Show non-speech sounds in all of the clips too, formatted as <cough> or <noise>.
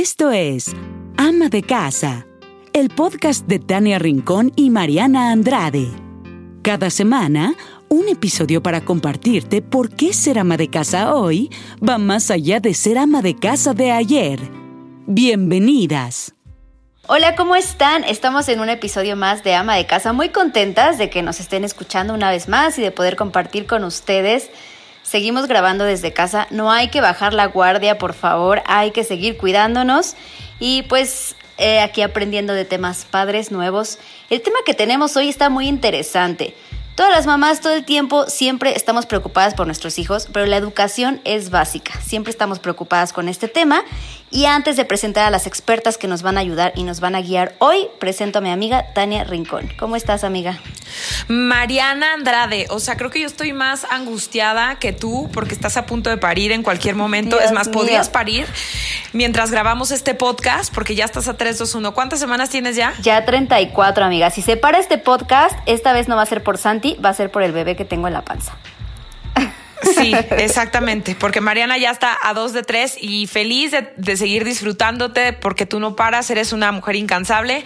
Esto es Ama de Casa, el podcast de Tania Rincón y Mariana Andrade. Cada semana, un episodio para compartirte por qué ser ama de casa hoy va más allá de ser ama de casa de ayer. Bienvenidas. Hola, ¿cómo están? Estamos en un episodio más de Ama de Casa, muy contentas de que nos estén escuchando una vez más y de poder compartir con ustedes. Seguimos grabando desde casa, no hay que bajar la guardia, por favor, hay que seguir cuidándonos y pues eh, aquí aprendiendo de temas padres nuevos. El tema que tenemos hoy está muy interesante. Todas las mamás todo el tiempo siempre estamos preocupadas por nuestros hijos, pero la educación es básica. Siempre estamos preocupadas con este tema. Y antes de presentar a las expertas que nos van a ayudar y nos van a guiar hoy, presento a mi amiga Tania Rincón. ¿Cómo estás, amiga? Mariana Andrade, o sea, creo que yo estoy más angustiada que tú porque estás a punto de parir en cualquier momento. Dios es más, mío. podías parir mientras grabamos este podcast porque ya estás a 3, 2, 1. ¿Cuántas semanas tienes ya? Ya 34, amiga. Si se para este podcast, esta vez no va a ser por Santi, va a ser por el bebé que tengo en la panza. Sí, <laughs> exactamente, porque Mariana ya está a dos de tres y feliz de, de seguir disfrutándote porque tú no paras, eres una mujer incansable.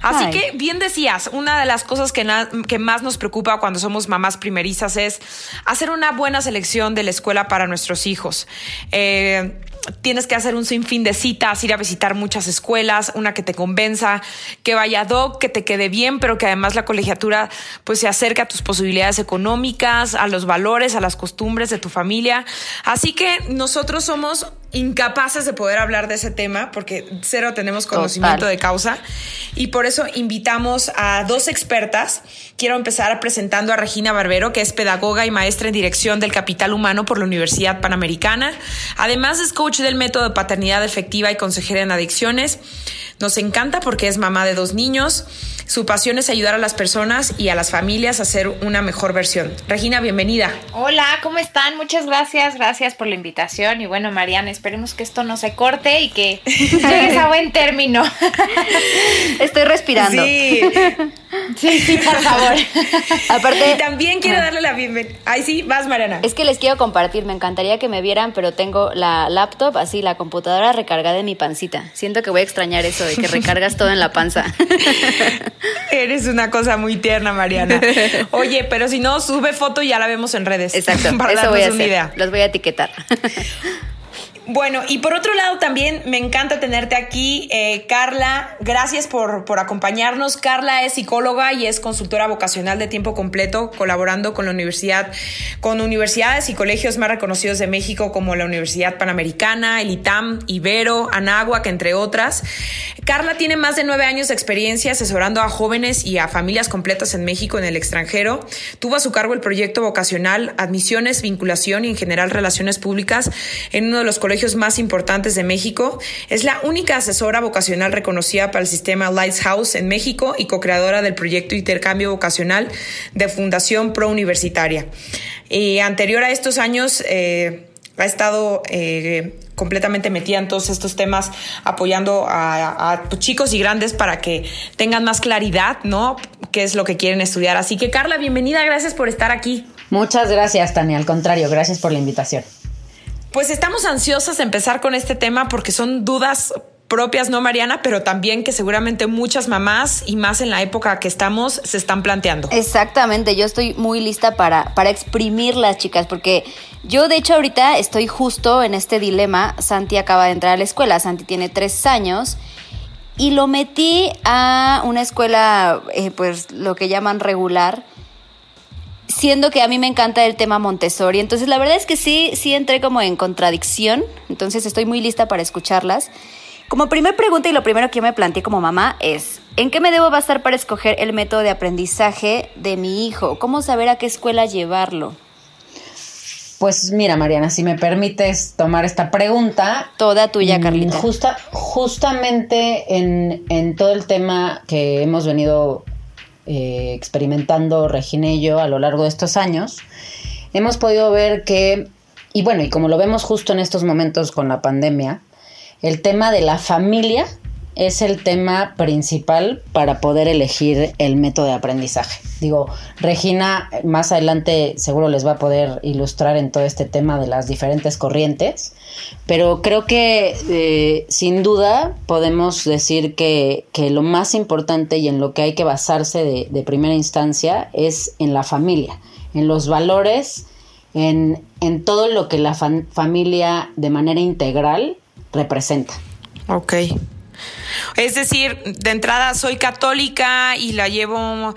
Así Ay. que bien decías, una de las cosas que, na- que más nos preocupa cuando somos mamás primerizas es hacer una buena selección de la escuela para nuestros hijos. Eh, Tienes que hacer un sinfín de citas, ir a visitar muchas escuelas, una que te convenza, que vaya ad hoc, que te quede bien, pero que además la colegiatura pues se acerque a tus posibilidades económicas, a los valores, a las costumbres de tu familia. Así que nosotros somos incapaces de poder hablar de ese tema porque cero tenemos conocimiento Total. de causa y por eso invitamos a dos expertas. Quiero empezar presentando a Regina Barbero, que es pedagoga y maestra en dirección del capital humano por la Universidad Panamericana. Además es coach del método de paternidad efectiva y consejera en adicciones. Nos encanta porque es mamá de dos niños. Su pasión es ayudar a las personas y a las familias a ser una mejor versión. Regina, bienvenida. Hola, ¿cómo están? Muchas gracias, gracias por la invitación. Y bueno, Mariana, esperemos que esto no se corte y que <laughs> llegues a buen término. Estoy respirando. Sí. <laughs> Sí, sí, por favor. <laughs> Aparte, Y también quiero darle la bienvenida. Ay, sí, vas, Mariana. Es que les quiero compartir, me encantaría que me vieran, pero tengo la laptop, así la computadora recargada en mi pancita. Siento que voy a extrañar eso de que recargas todo en la panza. <laughs> Eres una cosa muy tierna, Mariana. Oye, pero si no, sube foto y ya la vemos en redes. Exacto, Para eso darnos voy a una hacer. idea. Los voy a etiquetar. Bueno, y por otro lado también me encanta tenerte aquí, eh, Carla. Gracias por, por acompañarnos. Carla es psicóloga y es consultora vocacional de tiempo completo, colaborando con la universidad, con universidades y colegios más reconocidos de México como la Universidad Panamericana, el ITAM, Ibero, Anáhuac, entre otras. Carla tiene más de nueve años de experiencia asesorando a jóvenes y a familias completas en México, en el extranjero. Tuvo a su cargo el proyecto vocacional Admisiones, Vinculación y en general Relaciones Públicas en uno de los colegios más importantes de México. Es la única asesora vocacional reconocida para el sistema Lighthouse en México y co-creadora del proyecto Intercambio Vocacional de Fundación Pro Universitaria. Y anterior a estos años, eh, ha estado eh, completamente metida en todos estos temas, apoyando a, a chicos y grandes para que tengan más claridad, ¿no? ¿Qué es lo que quieren estudiar? Así que, Carla, bienvenida, gracias por estar aquí. Muchas gracias, Tania. Al contrario, gracias por la invitación. Pues estamos ansiosas de empezar con este tema porque son dudas propias, ¿no, Mariana? Pero también que seguramente muchas mamás y más en la época que estamos se están planteando. Exactamente, yo estoy muy lista para, para exprimirlas, chicas, porque yo de hecho ahorita estoy justo en este dilema. Santi acaba de entrar a la escuela, Santi tiene tres años. Y lo metí a una escuela, eh, pues lo que llaman regular, siendo que a mí me encanta el tema Montessori. Entonces, la verdad es que sí, sí entré como en contradicción. Entonces, estoy muy lista para escucharlas. Como primer pregunta y lo primero que yo me planteé como mamá es, ¿en qué me debo basar para escoger el método de aprendizaje de mi hijo? ¿Cómo saber a qué escuela llevarlo? Pues mira, Mariana, si me permites tomar esta pregunta. Toda tuya, mm, Carlita. Justa, justamente en, en todo el tema que hemos venido eh, experimentando Regina y yo a lo largo de estos años, hemos podido ver que, y bueno, y como lo vemos justo en estos momentos con la pandemia, el tema de la familia es el tema principal para poder elegir el método de aprendizaje. Digo, Regina más adelante seguro les va a poder ilustrar en todo este tema de las diferentes corrientes, pero creo que eh, sin duda podemos decir que, lo más importante y en lo que hay que basarse de, de primera instancia es en la familia, en los valores, en, en todo lo que la familia de manera integral representa. Ok. Es decir, de entrada soy católica y la llevo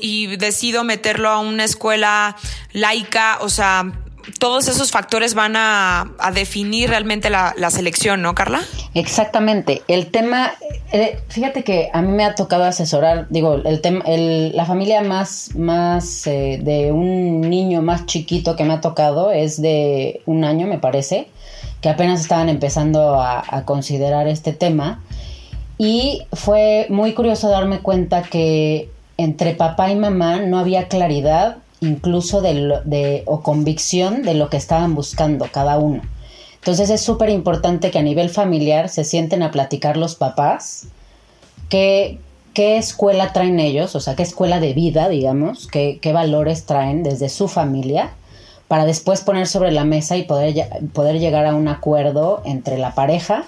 y decido meterlo a una escuela laica, o sea, todos esos factores van a, definir realmente la, selección, ¿no, Carla? Exactamente. El tema, eh, fíjate que a mí me ha tocado asesorar, digo, el tema, la familia más, más eh, de un niño más chiquito que me ha tocado es de un año, me parece que apenas estaban empezando a, considerar este tema. Y fue muy curioso darme cuenta que entre papá y mamá no había claridad incluso de, o convicción de lo que estaban buscando cada uno. Entonces es súper importante que a nivel familiar se sienten a platicar los papás qué, qué escuela traen ellos, o sea, qué escuela de vida, digamos, qué, qué valores traen desde su familia para después poner sobre la mesa y poder, poder llegar a un acuerdo entre la pareja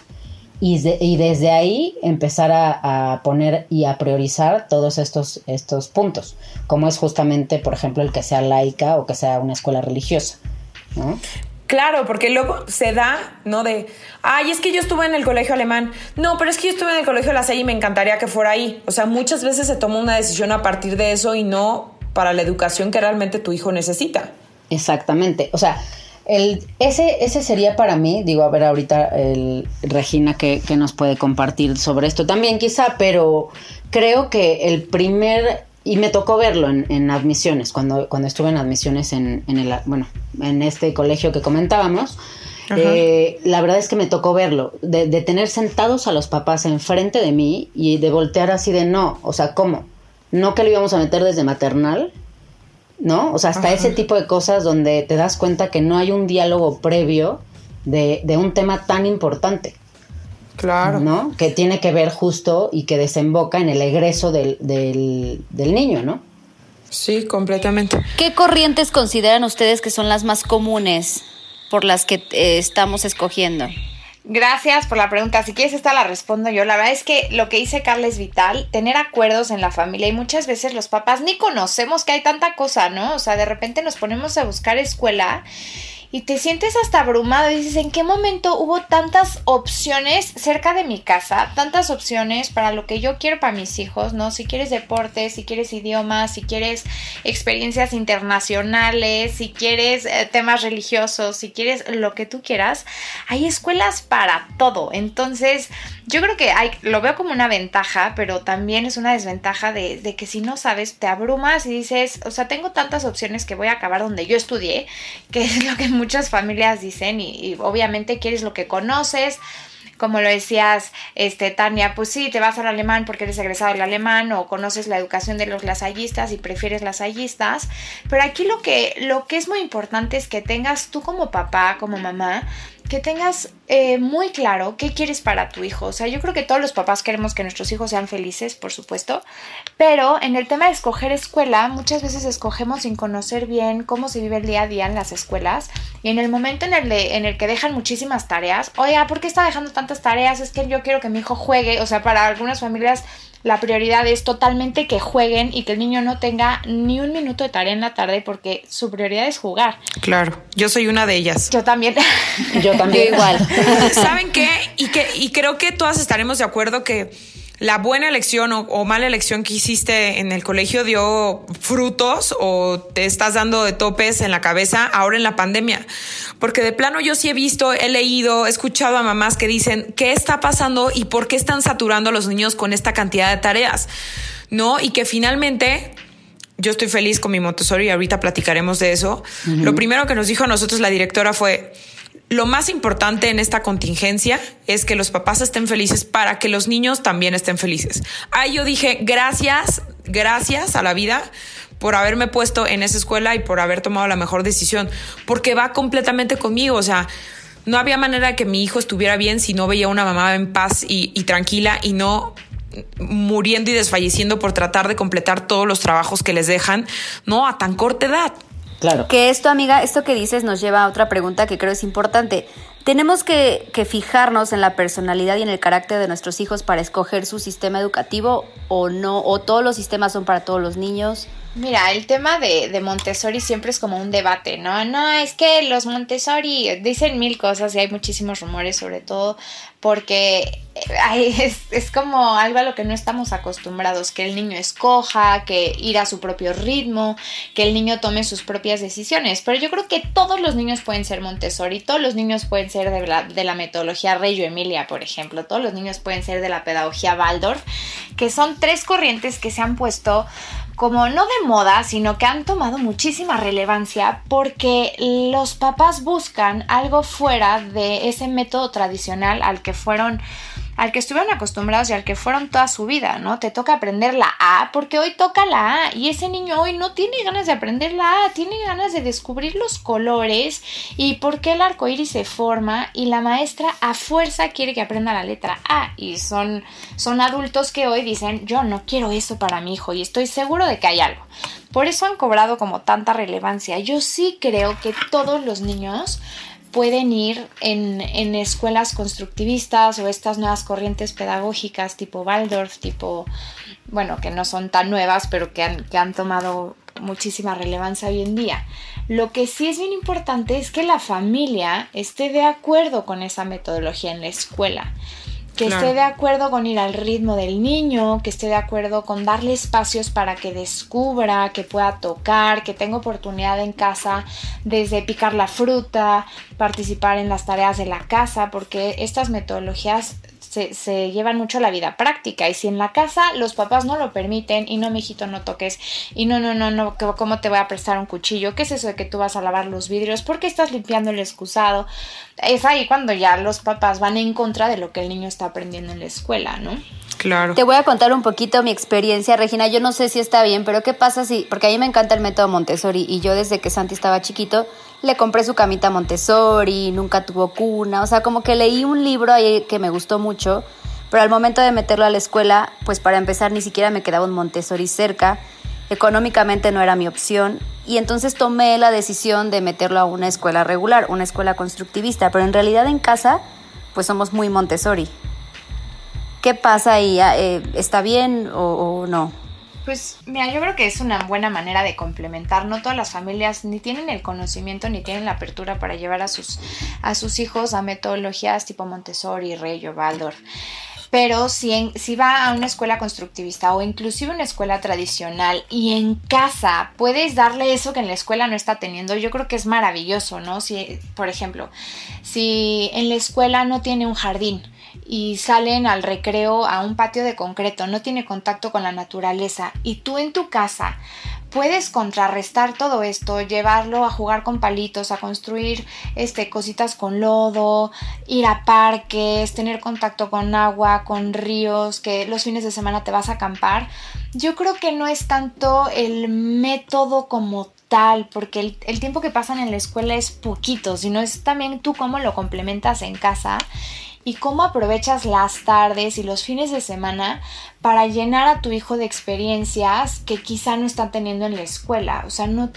y, y desde ahí empezar a, poner y a priorizar todos estos, estos puntos, como es justamente, por ejemplo, el que sea laica o que sea una escuela religiosa. Claro, porque luego se da, ¿no? De, ay, es que yo estuve en el colegio alemán. No, pero es que yo estuve en el colegio de la y me encantaría que fuera ahí. O sea, muchas veces se toma una decisión a partir de eso y no para la educación que realmente tu hijo necesita. Exactamente. O sea, el, ese, ese sería para mí, digo, a ver ahorita el, Regina que, nos puede compartir sobre esto también quizá, pero creo que el primer, y me tocó verlo en, admisiones, cuando, cuando estuve en admisiones en, en, el, bueno, en este colegio que comentábamos, eh, la verdad es que me tocó verlo, de, de tener sentados a los papás enfrente de mí y de voltear así de no, o sea, ¿cómo? No que lo íbamos a meter desde maternal, ¿no? O sea, hasta ese tipo de cosas donde te das cuenta que no hay un diálogo previo de, un tema tan importante. Claro. ¿No? Que tiene que ver justo y que desemboca en el egreso del, niño, ¿no? Sí, completamente. ¿Qué corrientes consideran ustedes que son las más comunes por las que eh, estamos escogiendo? Gracias por la pregunta. Si quieres, esta la respondo yo. La verdad es que lo que dice Carla es vital, tener acuerdos en la familia y muchas veces los papás ni conocemos que hay tanta cosa, ¿no? O sea, de repente nos ponemos a buscar escuela y te sientes hasta abrumado y dices, ¿en qué momento hubo tantas opciones cerca de mi casa? Tantas opciones para lo que yo quiero para mis hijos, ¿no? Si quieres deportes, si quieres idiomas, si quieres experiencias internacionales, si quieres eh, temas religiosos, si quieres lo que tú quieras, hay escuelas para todo. Entonces, yo creo que hay, lo veo como una ventaja, pero también es una desventaja de, que si no sabes, te abrumas y dices, o sea, tengo tantas opciones que voy a acabar donde yo estudié, que es lo que muchas familias dicen y, obviamente quieres lo que conoces, como lo decías, este, Tania, pues sí, te vas al alemán porque eres egresado del alemán o conoces la educación de los lasallistas y prefieres lasallistas, pero aquí lo que, lo que es muy importante es que tengas tú como papá, como mamá, que tengas eh, muy claro qué quieres para tu hijo. O sea, yo creo que todos los papás queremos que nuestros hijos sean felices, por supuesto, pero en el tema de escoger escuela, muchas veces escogemos sin conocer bien cómo se vive el día a día en las escuelas y en el momento en el, en el que dejan muchísimas tareas, oiga, ¿por qué está dejando tantas tareas? Es que yo quiero que mi hijo juegue, o sea, para algunas familias la prioridad es totalmente que jueguen y que el niño no tenga ni un minuto de tarea en la tarde porque su prioridad es jugar. Claro, yo soy una de ellas. Yo también. Yo también <laughs> igual. ¿Saben qué? Y, que, y creo que todas estaremos de acuerdo que la buena elección o, mala elección que hiciste en el colegio dio frutos o te estás dando de topes en la cabeza ahora en la pandemia. Porque de plano yo sí he visto, he leído, he escuchado a mamás que dicen, ¿qué está pasando y por qué están saturando a los niños con esta cantidad de tareas? ¿No? Y que finalmente yo estoy feliz con mi Montessori y ahorita platicaremos de eso. Lo primero que nos dijo a nosotros la directora fue, lo más importante en esta contingencia es que los papás estén felices para que los niños también estén felices. Ahí yo dije, gracias, gracias a la vida por haberme puesto en esa escuela y por haber tomado la mejor decisión, porque va completamente conmigo, o sea, no había manera de que mi hijo estuviera bien si no veía una mamá en paz y, y tranquila y no muriendo y desfalleciendo por tratar de completar todos los trabajos que les dejan, no a tan corta edad. Claro. Que esto, amiga, esto que dices nos lleva a otra pregunta que creo es importante. ¿Tenemos que, que, fijarnos en la personalidad y en el carácter de nuestros hijos para escoger su sistema educativo o no? ¿O todos los sistemas son para todos los niños? Mira, el tema de, de, Montessori siempre es como un debate, ¿no? No, es que los Montessori dicen mil cosas y hay muchísimos rumores, sobre todo porque <laughs> es, es, como algo a lo que no estamos acostumbrados, que el niño escoja, que ir a su propio ritmo, que el niño tome sus propias decisiones. Pero yo creo que todos los niños pueden ser Montessori, todos los niños pueden ser de la, de la metodología Reggio Emilia, por ejemplo, todos los niños pueden ser de la pedagogía Waldorf, que son tres corrientes que se han puesto como no de moda, sino que han tomado muchísima relevancia porque los papás buscan algo fuera de ese método tradicional al que fueron al que estuvieron acostumbrados y al que fueron toda su vida, ¿no? Te toca aprender la A porque hoy toca la A y ese niño hoy no tiene ganas de aprender la A, tiene ganas de descubrir los colores y por qué el arco iris se forma y la maestra a fuerza quiere que aprenda la letra A y son, son adultos que hoy dicen yo no quiero eso para mi hijo y estoy seguro de que hay algo. Por eso han cobrado como tanta relevancia. Yo sí creo que todos los niños pueden ir en, en, escuelas constructivistas o estas nuevas corrientes pedagógicas tipo Waldorf, tipo, bueno, que no son tan nuevas, pero que han, que han tomado muchísima relevancia hoy en día. Lo que sí es bien importante es que la familia esté de acuerdo con esa metodología en la escuela que esté de acuerdo con ir al ritmo del niño, que esté de acuerdo con darle espacios para que descubra, que pueda tocar, que tenga oportunidad en casa desde picar la fruta, participar en las tareas de la casa, porque estas metodologías se, llevan mucho la vida práctica y si en la casa los papás no lo permiten y no, mijito, no toques y no, no, no, no, ¿cómo te voy a prestar un cuchillo? ¿Qué es eso de que tú vas a lavar los vidrios? ¿Por qué estás limpiando el excusado? Es ahí cuando ya los papás van en contra de lo que el niño está aprendiendo en la escuela, ¿no? Claro. Te voy a contar un poquito mi experiencia, Regina. Yo no sé si está bien, pero ¿qué pasa si.? Porque a mí me encanta el método Montessori y yo desde que Santi estaba chiquito le compré su camita Montessori, nunca tuvo cuna. O sea, como que leí un libro ahí que me gustó mucho, pero al momento de meterlo a la escuela, pues para empezar ni siquiera me quedaba un Montessori cerca. Económicamente no era mi opción y entonces tomé la decisión de meterlo a una escuela regular, una escuela constructivista, pero en realidad en casa pues somos muy Montessori. ¿Qué pasa ahí? Ah, eh, ¿Está bien o, no? Pues mira, yo creo que es una buena manera de complementar. No todas las familias ni tienen el conocimiento ni tienen la apertura para llevar a sus, a sus hijos a metodologías tipo Montessori, Rey o Waldorf. Pero si, si va a una escuela constructivista o inclusive una escuela tradicional y en casa puedes darle eso que en la escuela no está teniendo, yo creo que es maravilloso, ¿no? Si, por ejemplo, si en la escuela no tiene un jardín, y salen al recreo a un patio de concreto, no tiene contacto con la naturaleza y tú en tu casa puedes contrarrestar todo esto, llevarlo a jugar con palitos, a construir este cositas con lodo, ir a parques, tener contacto con agua, con ríos, que los fines de semana te vas a acampar. Yo creo que no es tanto el método como tal, porque el, el tiempo que pasan en la escuela es poquito, sino es también tú cómo lo complementas en casa y cómo aprovechas las tardes y los fines de semana para llenar a tu hijo de experiencias que quizá no están teniendo en la escuela. O sea, no,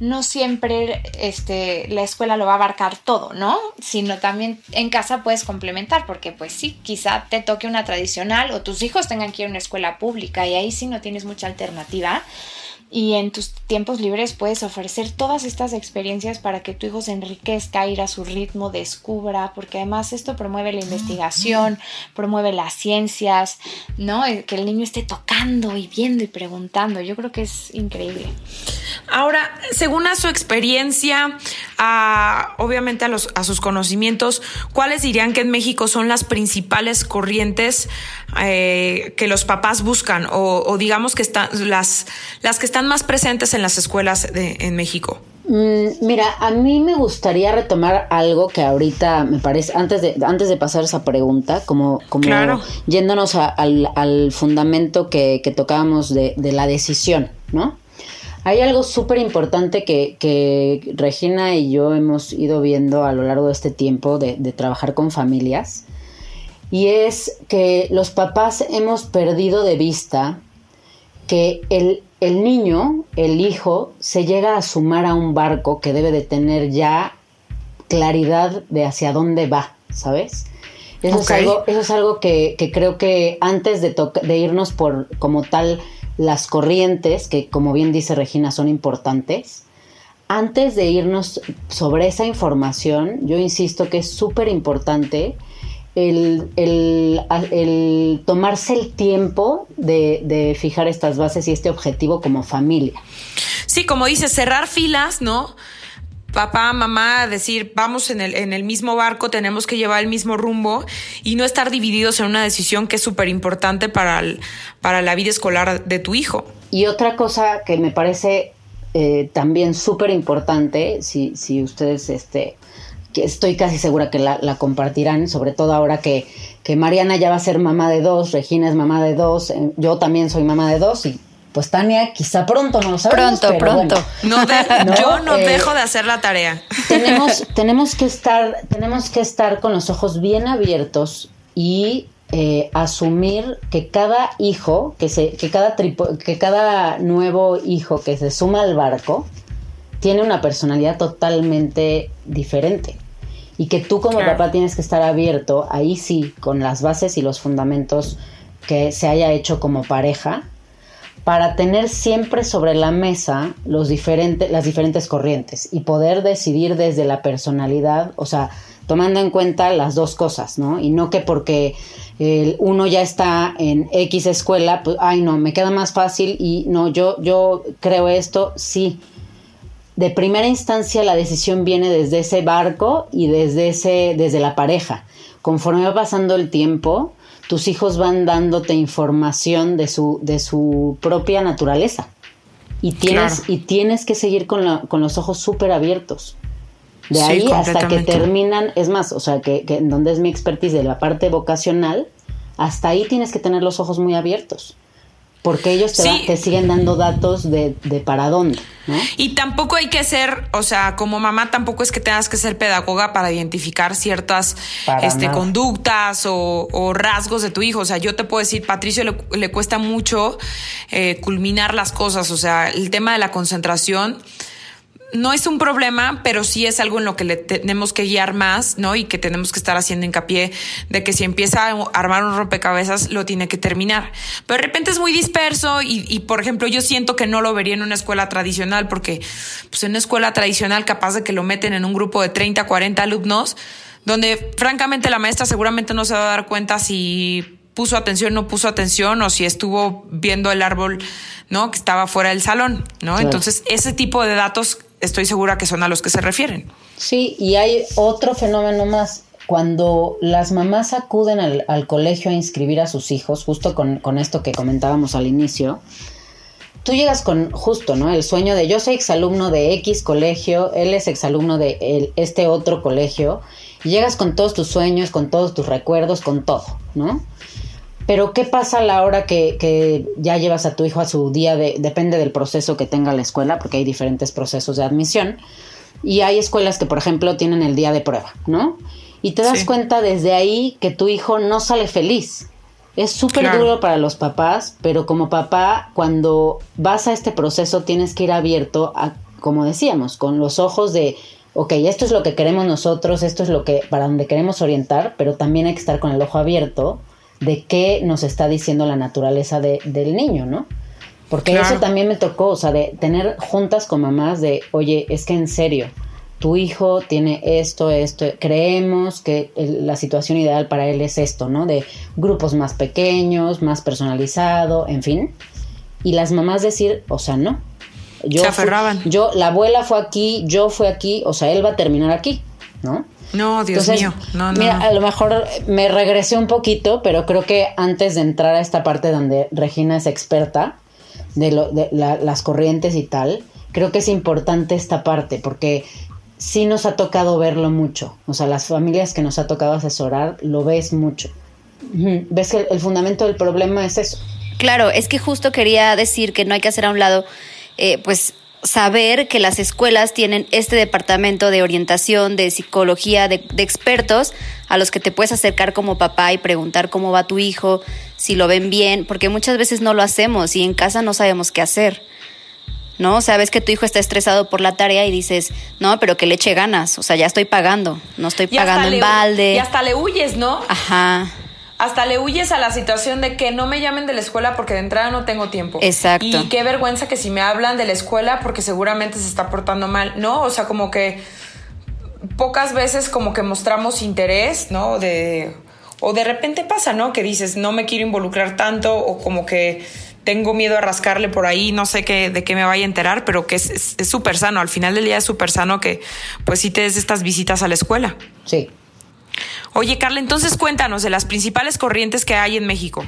no siempre este, la escuela lo va a abarcar todo, ¿no? Sino también en casa puedes complementar, porque pues sí, quizá te toque una tradicional o tus hijos tengan que ir a una escuela pública y ahí sí no tienes mucha alternativa y en tus tiempos libres puedes ofrecer todas estas experiencias para que tu hijo se enriquezca, ir a su ritmo, descubra, porque además esto promueve la investigación, promueve las ciencias, ¿no? Que el niño esté tocando y viendo y preguntando, yo creo que es increíble. Ahora, según a su experiencia, a, obviamente a, los, a sus conocimientos, ¿cuáles dirían que en México son las principales corrientes eh, que los papás buscan o, digamos que están las, las que están más presentes en las escuelas de, en México? Mm, mira, a mí me gustaría retomar algo que ahorita me parece, antes de, antes de pasar esa pregunta, como, como yéndonos al, al, fundamento que, que tocábamos de, de la decisión, ¿no? Hay algo súper importante que, que, Regina y yo hemos ido viendo a lo largo de este tiempo de, de trabajar con familias y es que los papás hemos perdido de vista que el, el, niño, el hijo, se llega a sumar a un barco que debe de tener ya claridad de hacia dónde va, ¿sabes? Eso es algo, eso es algo que, que creo que antes de, de irnos por como tal las corrientes, que como bien dice Regina son importantes, antes de irnos sobre esa información, yo insisto que es súper importante el, el, tomarse el tiempo de, de, fijar estas bases y este objetivo como familia. Sí, como dice, cerrar filas, ¿no? Papá, mamá, decir, vamos en el, en el mismo barco, tenemos que llevar el mismo rumbo y no estar divididos en una decisión que es súper importante para, para la vida escolar de tu hijo. Y otra cosa que me parece eh, también súper importante, si, si ustedes este, estoy casi segura que la, compartirán, sobre todo ahora que, que, Mariana ya va a ser mamá de dos, Regina es mamá de dos, eh, yo también soy mamá de dos y pues Tania quizá pronto, no lo sabemos. Pronto, pronto. <laughs> No, yo no eh, dejo de hacer la tarea. Tenemos, <laughs> tenemos, que estar, tenemos que estar con los ojos bien abiertos y eh, asumir que cada hijo, que, se, que, cada que cada nuevo hijo que se suma al barco, tiene una personalidad totalmente diferente. Y que tú como papá tienes que estar abierto, ahí sí, con las bases y los fundamentos que se haya hecho como pareja, para tener siempre sobre la mesa los las diferentes corrientes y poder decidir desde la personalidad, o sea, tomando en cuenta las dos cosas, ¿no? Y no que porque el uno ya está en X escuela, pues, ay no, me queda más fácil y no, yo, yo creo esto, sí, de primera instancia la decisión viene desde ese barco y desde ese desde la pareja. Conforme va pasando el tiempo, tus hijos van dándote información de su de su propia naturaleza. Y tienes y tienes que seguir con, los ojos súper abiertos. De ahí hasta que terminan, es más, o sea, que, que en donde es mi expertise de la parte vocacional, hasta ahí tienes que tener los ojos muy abiertos porque ellos te, siguen dando datos de, para dónde. ¿no? Y tampoco hay que ser, o sea, como mamá tampoco es que tengas que ser pedagoga para identificar ciertas este, conductas o, rasgos de tu hijo. O sea, yo te puedo decir, Patricio le, cuesta mucho eh, culminar las cosas, o sea, el tema de la concentración no es un problema, pero sí es algo en lo que le tenemos que guiar más, ¿no? Y que tenemos que estar haciendo hincapié de que si empieza a armar un rompecabezas, lo tiene que terminar. Pero de repente es muy disperso y, por ejemplo, yo siento que no lo vería en una escuela tradicional porque, pues en una escuela tradicional capaz de que lo meten en un grupo de 30, 40 alumnos, donde francamente la maestra seguramente no se va a dar cuenta si puso atención, no puso atención o si estuvo viendo el árbol, ¿no? Que estaba fuera del salón, ¿no? Entonces, ese tipo de datos estoy segura que son a los que se refieren. Sí, y hay otro fenómeno más. Cuando las mamás acuden al, colegio a inscribir a sus hijos, justo con, esto que comentábamos al inicio, tú llegas con justo, ¿no? El sueño de yo soy exalumno de X colegio, él es exalumno de este otro colegio, y llegas con todos tus sueños, con todos tus recuerdos, con todo, ¿no? Pero ¿qué pasa a la hora que, ya llevas a tu hijo a su día de, depende del proceso que tenga la escuela, porque hay diferentes procesos de admisión. Y hay escuelas que, por ejemplo, tienen el día de prueba, ¿no? Y te das cuenta desde ahí que tu hijo no sale feliz. Es súper duro para los papás, pero como papá, cuando vas a este proceso tienes que ir abierto a, como decíamos, con los ojos de, ok, esto es lo que queremos nosotros, esto es lo que, para donde queremos orientar, pero también hay que estar con el ojo abierto de qué nos está diciendo la naturaleza de, del niño, ¿no? Porque eso también me tocó, o sea, de tener juntas con mamás de, oye, es que en serio, tu hijo tiene esto, esto, creemos que la situación ideal para él es esto, ¿no? De grupos más pequeños, más personalizado, en fin. Y las mamás decir, o sea, no. Yo Se aferraban. yo, la abuela fue aquí, yo fui aquí, o sea, él va a terminar aquí, ¿no? No, Dios mío. No, no. Mira, a lo mejor me regresé un poquito, pero creo que antes de entrar a esta parte donde Regina es experta de, lo, de las corrientes y tal, creo que es importante esta parte porque sí nos ha tocado verlo mucho. O sea, las familias que nos ha tocado asesorar, lo ves mucho. Ves que el fundamento del problema es eso. Claro, es que justo quería decir que no hay que hacer a un lado, eh, pues saber que las escuelas tienen este departamento de orientación, de psicología, de, expertos a los que te puedes acercar como papá y preguntar cómo va tu hijo, si lo ven bien, porque muchas veces no lo hacemos y en casa no sabemos qué hacer. ¿No? Sabes que tu hijo está estresado por la tarea y dices, no, pero que le eche ganas, o sea, ya estoy pagando, no estoy pagando en balde. Y hasta le huyes, ¿no? Ajá hasta le huyes a la situación de que no me llamen de la escuela porque de entrada no tengo tiempo. Exacto. Y qué vergüenza que si me hablan de la escuela porque seguramente se está portando mal, ¿no? O sea, como que pocas veces como que mostramos interés, ¿no? De o de repente pasa, ¿no? Que dices, no me quiero involucrar tanto o como que tengo miedo a rascarle por ahí, no sé qué, de qué me vaya a enterar, pero que es súper sano. Al final del día es súper sano que pues sí te des estas visitas a la escuela. Sí. Oye, Carla, entonces cuéntanos de las principales corrientes que hay en México.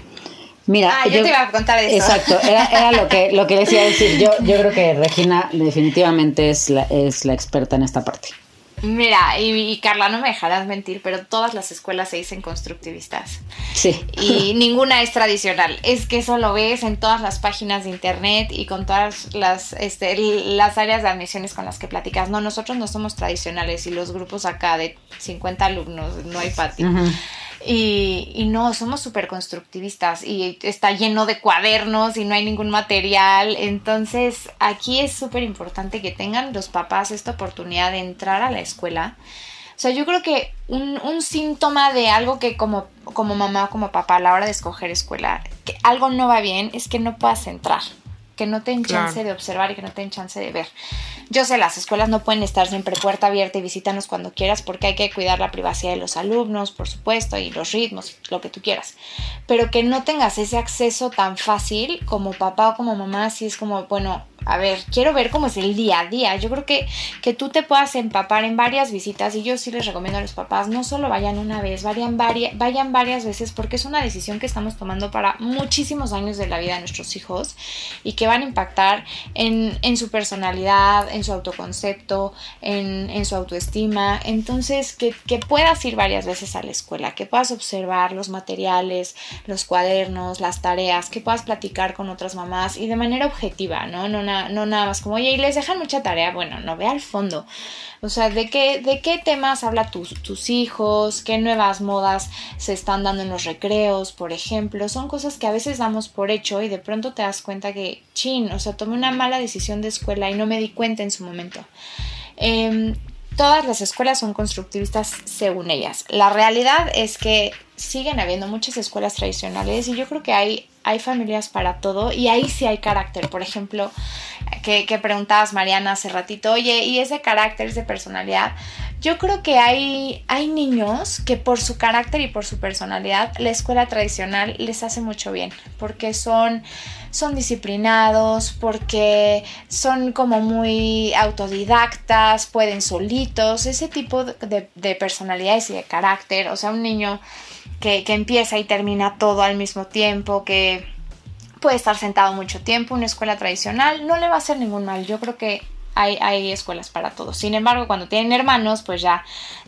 Mira, ah, yo, te iba a contar eso. Exacto, era, lo que lo que les iba a decir. Yo, yo creo que Regina definitivamente es la, es la experta en esta parte. Mira, y, Carla, no me dejarás mentir, pero todas las escuelas se dicen constructivistas. Sí. Y <laughs> ninguna es tradicional. Es que eso lo ves en todas las páginas de internet y con todas las, este, las áreas de admisiones con las que platicas. No, nosotros no somos tradicionales y los grupos acá de 50 alumnos, no hay patio. Y, no, somos súper constructivistas y está lleno de cuadernos y no hay ningún material. Entonces, aquí es súper importante que tengan los papás esta oportunidad de entrar a la escuela. O sea, yo creo que un, un síntoma de algo que como, como mamá o como papá a la hora de escoger escuela, que algo no va bien, es que no puedas entrar que no te den chance de observar y que no te den chance de ver. Yo sé, las escuelas no pueden estar siempre puerta abierta y visítanos cuando quieras porque hay que cuidar la privacidad de los alumnos, por supuesto, y los ritmos, lo que tú quieras. Pero que no tengas ese acceso tan fácil como papá o como mamá, si es como, bueno, a ver, quiero ver cómo es el día a día. Yo creo que, que tú te puedas empapar en varias visitas y yo sí les recomiendo a los papás, no solo vayan una vez, vayan, vayan varias veces porque es una decisión que estamos tomando para muchísimos años de la vida de nuestros hijos y que van a impactar en, en su personalidad, en su autoconcepto, en, en su autoestima. Entonces, que, que puedas ir varias veces a la escuela, que puedas observar los materiales, los cuadernos, las tareas, que puedas platicar con otras mamás y de manera objetiva, ¿no? No no nada más como, oye, y les dejan mucha tarea. Bueno, no ve al fondo. O sea, ¿de qué, de qué temas habla tus, tus hijos? ¿Qué nuevas modas se están dando en los recreos, por ejemplo? Son cosas que a veces damos por hecho y de pronto te das cuenta que, chin, o sea, tomé una mala decisión de escuela y no me di cuenta en su momento. Em, todas las escuelas son constructivistas según ellas. La realidad es que siguen habiendo muchas escuelas tradicionales y yo creo que hay, hay familias para todo y ahí sí hay carácter. Por ejemplo, que, que preguntabas Mariana hace ratito, oye, ¿y ese carácter, esa personalidad? Yo creo que hay, hay niños que por su carácter y por su personalidad la escuela tradicional les hace mucho bien, porque son, son disciplinados, porque son como muy autodidactas, pueden solitos, ese tipo de, de personalidades y de carácter. O sea, un niño que, empieza y termina todo al mismo tiempo, que puede estar sentado mucho tiempo, una escuela tradicional, no le va a hacer ningún mal. Yo creo que hay, hay, escuelas para todos. Sin embargo, cuando tienen hermanos, pues ya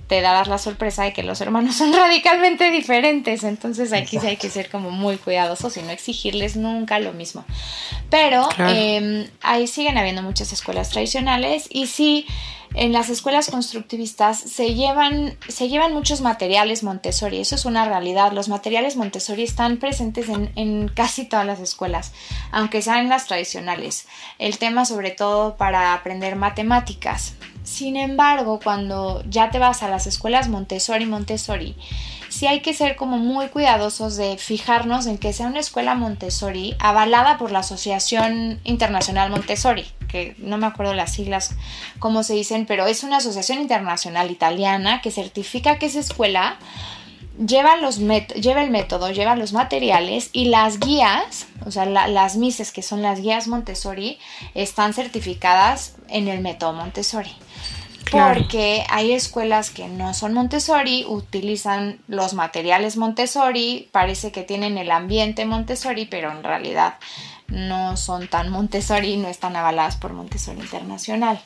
te darás la sorpresa de que los hermanos <laughs> son radicalmente diferentes. Entonces aquí sí hay que ser como muy cuidadosos y no exigirles nunca lo mismo. Pero em, ahí siguen habiendo muchas escuelas tradicionales y sí en las escuelas constructivistas se llevan, se llevan muchos materiales Montessori, eso es una realidad. Los materiales Montessori están presentes en, casi todas las escuelas, aunque sean las tradicionales. El tema sobre todo para aprender matemáticas. Sin embargo, cuando ya te vas a las escuelas Montessori, Montessori, sí hay que ser como muy cuidadosos de fijarnos en que sea una escuela Montessori avalada por la Asociación Internacional Montessori, que no me acuerdo las siglas cómo se dicen, pero es una asociación internacional italiana que certifica que esa escuela lleva, los lleva el método, lleva los materiales y las guías, o sea, las MISES, que son las guías Montessori, están certificadas en el método Montessori. Porque hay escuelas que no son Montessori, utilizan los materiales Montessori, parece que tienen el ambiente Montessori, pero en realidad no son tan Montessori, no están avaladas por Montessori Internacional.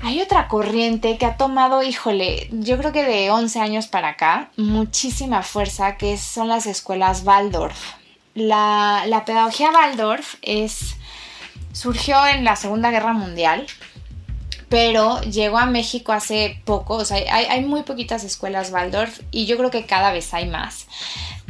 Hay otra corriente que ha tomado, híjole, yo creo que de 11 años para acá, muchísima fuerza, que son las escuelas Waldorf. La, pedagogía Waldorf es surgió en la Segunda Guerra Mundial, pero llegó a México hace poco, o sea, hay, hay muy poquitas escuelas Waldorf y yo creo que cada vez hay más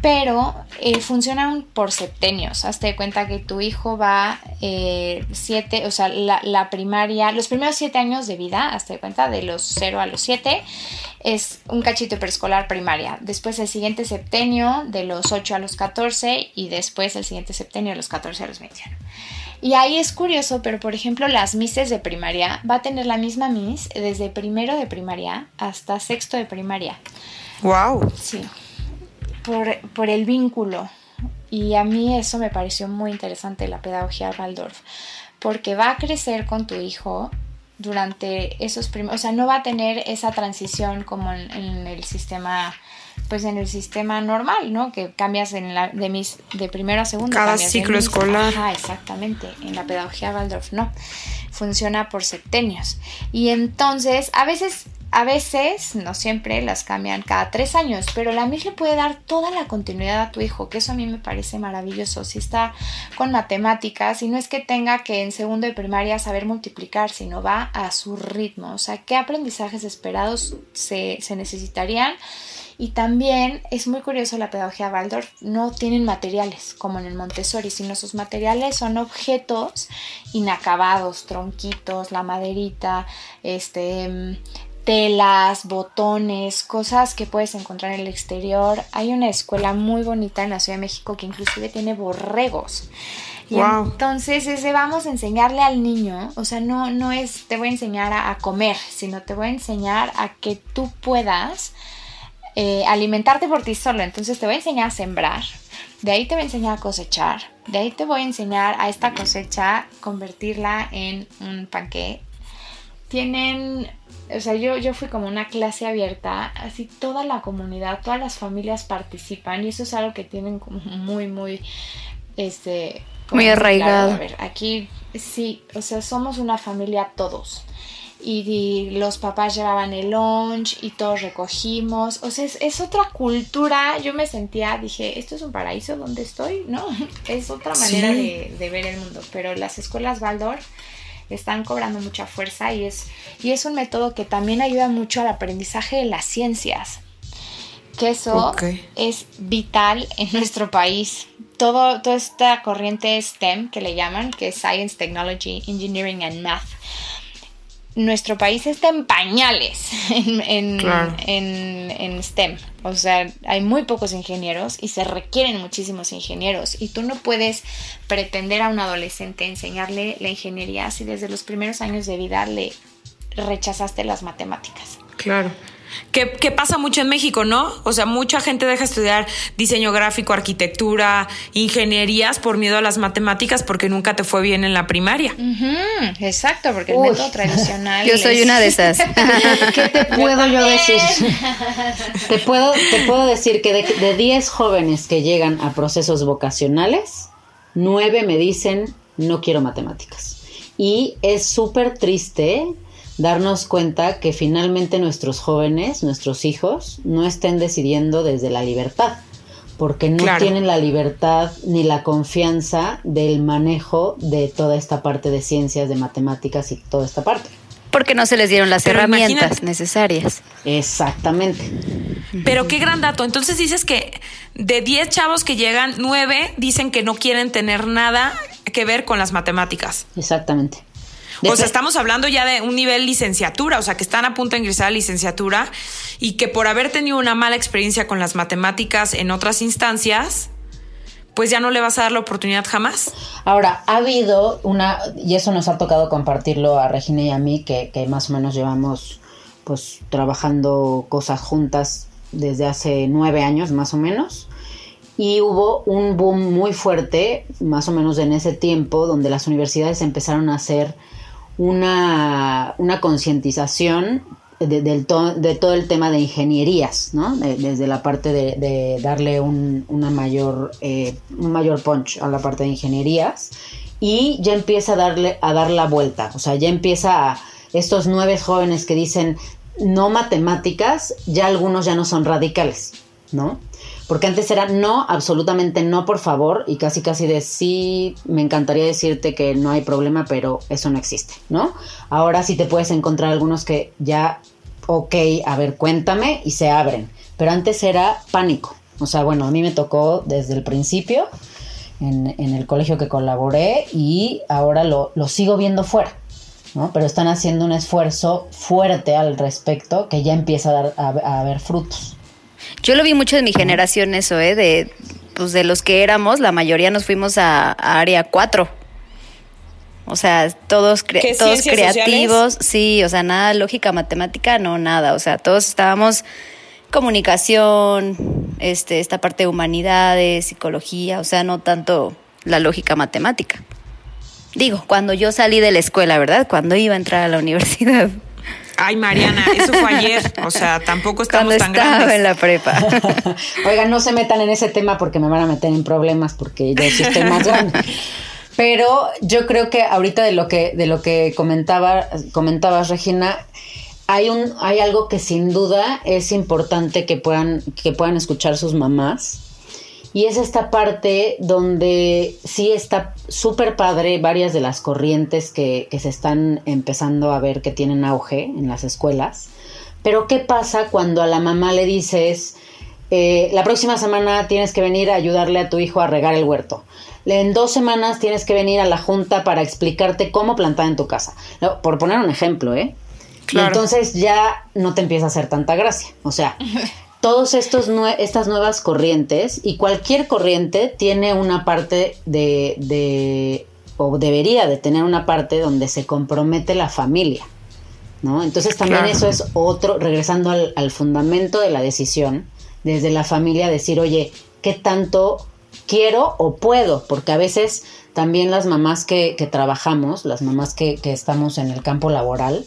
pero eh, funcionan por septenios. Hazte de cuenta que tu hijo va eh, siete, o sea, la, primaria, los primeros siete años de vida, hazte de cuenta, de los cero a los siete, es un cachito preescolar primaria. Después el siguiente septenio, de los 8 a los 14, y después el siguiente septenio, de los 14 a los 21. Y ahí es curioso, pero por ejemplo, las mises de primaria va a tener la misma mis desde primero de primaria hasta sexto de primaria. ¡Wow! Sí por, el vínculo. Y a mí eso me pareció muy interesante, la pedagogía Waldorf, porque va a crecer con tu hijo durante esos primeros, o sea, no va a tener esa transición como en, el sistema, pues en el sistema normal, ¿no? Que cambias en la, de, mis, de primero a segundo. Cada ciclo escolar. Ah, exactamente. En la pedagogía Waldorf no. Funciona por septenios. Y entonces, a veces a veces, no siempre, las cambian cada tres años, pero la MIS le puede dar toda la continuidad a tu hijo, que eso a mí me parece maravilloso. Si está con matemáticas, y no es que tenga que en segundo de primaria saber multiplicar, sino va a su ritmo. O sea, qué aprendizajes esperados se, necesitarían. Y también es muy curioso la pedagogía Waldorf, no tienen materiales como en el Montessori, sino sus materiales son objetos inacabados, tronquitos, la maderita, este telas, botones, cosas que puedes encontrar en el exterior. Hay una escuela muy bonita en la Ciudad de México que inclusive tiene borregos. Y entonces ese vamos a enseñarle al niño, o sea, no, no es te voy a enseñar a, comer, sino te voy a enseñar a que tú puedas eh, alimentarte por ti solo. Entonces te voy a enseñar a sembrar, de ahí te voy a enseñar a cosechar, de ahí te voy a enseñar a esta cosecha convertirla en un panque. Tienen o sea, yo, yo fui como una clase abierta, así toda la comunidad, todas las familias participan y eso es algo que tienen como muy, muy, este... Muy arraigado. A ver, aquí sí, o sea, somos una familia todos. Y, los papás llevaban el lunch y todos recogimos. O sea, es, otra cultura. Yo me sentía, dije, esto es un paraíso donde estoy, ¿no? <laughs> Es otra manera de, de, ver el mundo. Pero las escuelas Waldorf están cobrando mucha fuerza y es, y es un método que también ayuda mucho al aprendizaje de las ciencias, que eso es vital en nuestro país. Todo, toda esta corriente STEM que le llaman, que es Science, Technology, Engineering and Math, nuestro país está en pañales <laughs> en, en, STEM. O sea, hay muy pocos ingenieros y se requieren muchísimos ingenieros. Y tú no puedes pretender a un adolescente enseñarle la ingeniería si desde los primeros años de vida le rechazaste las matemáticas. Claro que, pasa mucho en México, ¿no? O sea, mucha gente deja estudiar diseño gráfico, arquitectura, ingenierías por miedo a las matemáticas porque nunca te fue bien en la primaria. exacto, porque el método tradicional. <laughs> Yo soy una de esas. <laughs> ¿Qué te <laughs> puedo yo decir? te, puedo, te puedo decir que de 10 jóvenes que llegan a procesos vocacionales, 9 me dicen no quiero matemáticas. Y es súper triste darnos cuenta que finalmente nuestros jóvenes, nuestros hijos, no estén decidiendo desde la libertad, porque no tienen la libertad ni la confianza del manejo de toda esta parte de ciencias, de matemáticas y toda esta parte. Porque no se les dieron las herramientas necesarias. Exactamente. Pero qué gran dato. Entonces dices que de 10 chavos que llegan, 9 dicen que no quieren tener nada que ver con las matemáticas. Exactamente o sea, estamos hablando ya de un nivel licenciatura, o sea, que están a punto de ingresar a licenciatura y que por haber tenido una mala experiencia con las matemáticas en otras instancias, pues ya no le vas a dar la oportunidad jamás. Ahora, ha habido una, y eso nos ha tocado compartirlo a Regina y a mí, que, que más o menos llevamos pues trabajando cosas juntas desde hace nueve años más o menos. Y hubo un boom muy fuerte, más o menos en ese tiempo, donde las universidades empezaron a hacer una, una concientización de, de, todo el tema de ingenierías, ¿no? desde la parte de, darle un, una mayor, eh, un mayor punch a la parte de ingenierías y ya empieza a darle a dar la vuelta, o sea, ya empieza a estos nueve jóvenes que dicen no matemáticas, ya algunos ya no son radicales, ¿no? Porque antes era no, absolutamente no, por favor, y casi casi de sí, me encantaría decirte que no hay problema, pero eso no existe, ¿no? Ahora sí te puedes encontrar algunos que ya, ok, a ver, cuéntame, y se abren. Pero antes era pánico. O sea, bueno, a mí me tocó desde el principio en, el colegio que colaboré y ahora lo, lo sigo viendo fuera. ¿no? Pero están haciendo un esfuerzo fuerte al respecto que ya empieza a, dar, a, ver frutos. Yo lo vi mucho en mi generación eso, ¿eh? De, pues de los que éramos, la mayoría nos fuimos a, área 4. O sea, todos, todos creativos, sí, o sea, nada lógica, matemática, no, nada. O sea, todos estábamos comunicación, este, esta parte de humanidades, psicología, o sea, no tanto la lógica matemática. Digo, cuando yo salí de la escuela, ¿verdad? Cuando iba a entrar a la <laughs> universidad. Ay, Mariana, eso fue ayer. O sea, tampoco estamos tan estaba en la prepa. <laughs> Oigan, no se metan en ese tema porque me van a meter en problemas porque yo sí estoy más grande. Pero yo creo que ahorita de lo que, de lo que comentaba, comentabas, Regina, hay un, hay algo que sin duda es importante que puedan, que puedan escuchar sus mamás y es esta parte donde sí está súper padre varias de las corrientes que, se están empezando a ver que tienen auge en las escuelas. Pero ¿qué pasa cuando a la mamá le dices, eh, la próxima semana tienes que venir a ayudarle a tu hijo a regar el huerto? En dos semanas tienes que venir a la junta para explicarte cómo plantar en tu casa. por poner un ejemplo, ¿eh? entonces ya no te empieza a hacer tanta gracia. O sea, <laughs> estos estas nuevas corrientes y cualquier corriente tiene una parte de, o debería de tener una parte donde se compromete la familia, ¿no? Entonces también eso es otro, regresando al, fundamento de la decisión, desde la familia decir, oye, ¿qué tanto quiero o puedo? Porque a veces también las mamás que, trabajamos, las mamás que, que estamos en el campo laboral,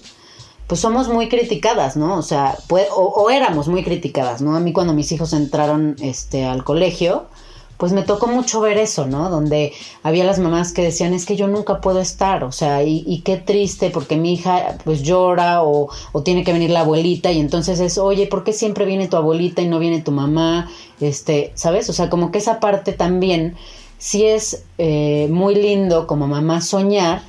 pues somos muy criticadas, ¿no? O sea, o, éramos muy criticadas, ¿no? A mí cuando mis hijos entraron este, al colegio, pues me tocó mucho ver eso, ¿no? Donde había las mamás que decían, es que yo nunca puedo estar, o sea, y, qué triste porque mi hija pues llora o, o, tiene que venir la abuelita y entonces es, oye, ¿por qué siempre viene tu abuelita y no viene tu mamá? Este, ¿sabes? O sea, como que esa parte también sí es eh, muy lindo como mamá soñar,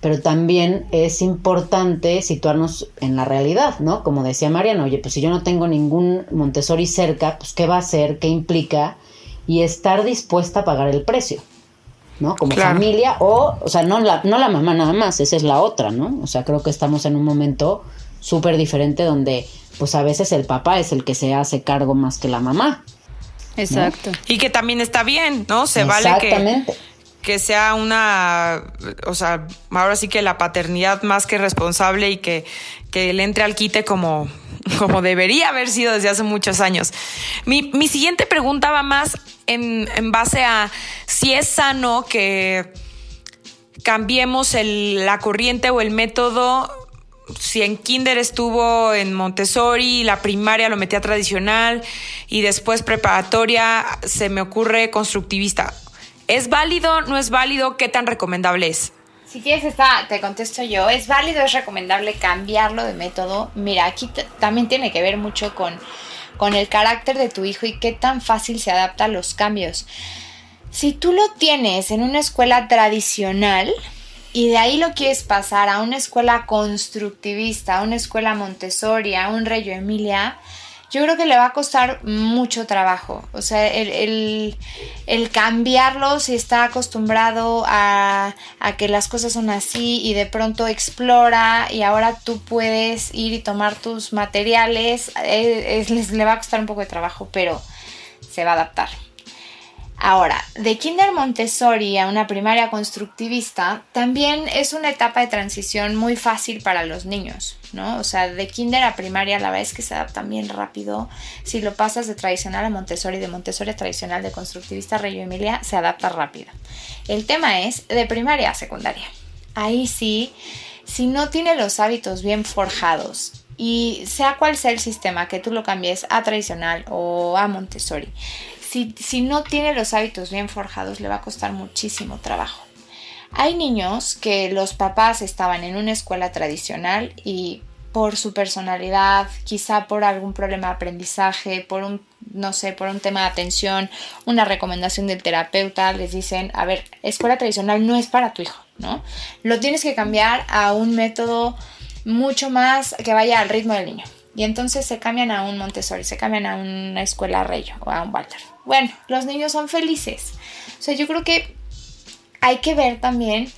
pero también es importante situarnos en la realidad, ¿no? Como decía Mariana, oye, pues si yo no tengo ningún Montessori cerca, pues qué va a hacer, qué implica y estar dispuesta a pagar el precio, ¿no? Como familia o, o sea, no la, no la mamá nada más, esa es la otra, ¿no? O sea, creo que estamos en un momento súper diferente donde pues a veces el papá es el que se hace cargo más que la mamá. Exacto. Y que también está bien, ¿no? Se vale que que sea una, o sea, ahora sí que la paternidad más que responsable y que, que le entre al quite como, <laughs> como debería haber sido desde hace muchos años. Mi, mi siguiente pregunta va más en, en, base a si es sano que cambiemos el, la corriente o el método. Si en kinder estuvo en Montessori, la primaria lo metía tradicional y después preparatoria se me ocurre constructivista ¿Es válido? ¿No es válido? ¿Qué tan recomendable es? Si quieres, esta, te contesto yo. ¿Es válido? ¿Es recomendable cambiarlo de método? Mira, aquí también tiene que ver mucho con, con el carácter de tu hijo y qué tan fácil se adapta a los cambios. Si tú lo tienes en una escuela tradicional y de ahí lo quieres pasar a una escuela constructivista, a una escuela Montessori, a un Reyo Emilia, yo creo que le va a costar mucho trabajo. O sea, el, cambiarlo si está acostumbrado a, que las cosas son así y de pronto explora y ahora tú puedes ir y tomar tus materiales, eh, le va a costar un poco de trabajo, pero se va a adaptar. Ahora, de Kinder Montessori a una primaria constructivista también es una etapa de transición muy fácil para los niños, ¿no? O sea, de Kinder a primaria la verdad es que se adaptan bien rápido. Si lo pasas de tradicional a Montessori, de Montessori a tradicional, de constructivista a Reyo Emilia, se adapta rápido. El tema es de primaria a secundaria. Ahí sí, si no tiene los hábitos bien forjados y sea cual sea el sistema que tú lo cambies a tradicional o a Montessori, si, no tiene los hábitos bien forjados, le va a costar muchísimo trabajo. Hay niños que los papás estaban en una escuela tradicional y por su personalidad, quizá por algún problema de aprendizaje, por un, no sé, por un tema de atención, una recomendación del terapeuta, les dicen, a ver, escuela tradicional no es para tu hijo, ¿no? Lo tienes que cambiar a un método mucho más que vaya al ritmo del niño. Y entonces se cambian a un Montessori, se cambian a una escuela Reyo o a un Walter. Bueno, los niños son felices. O sea, yo creo que hay que ver también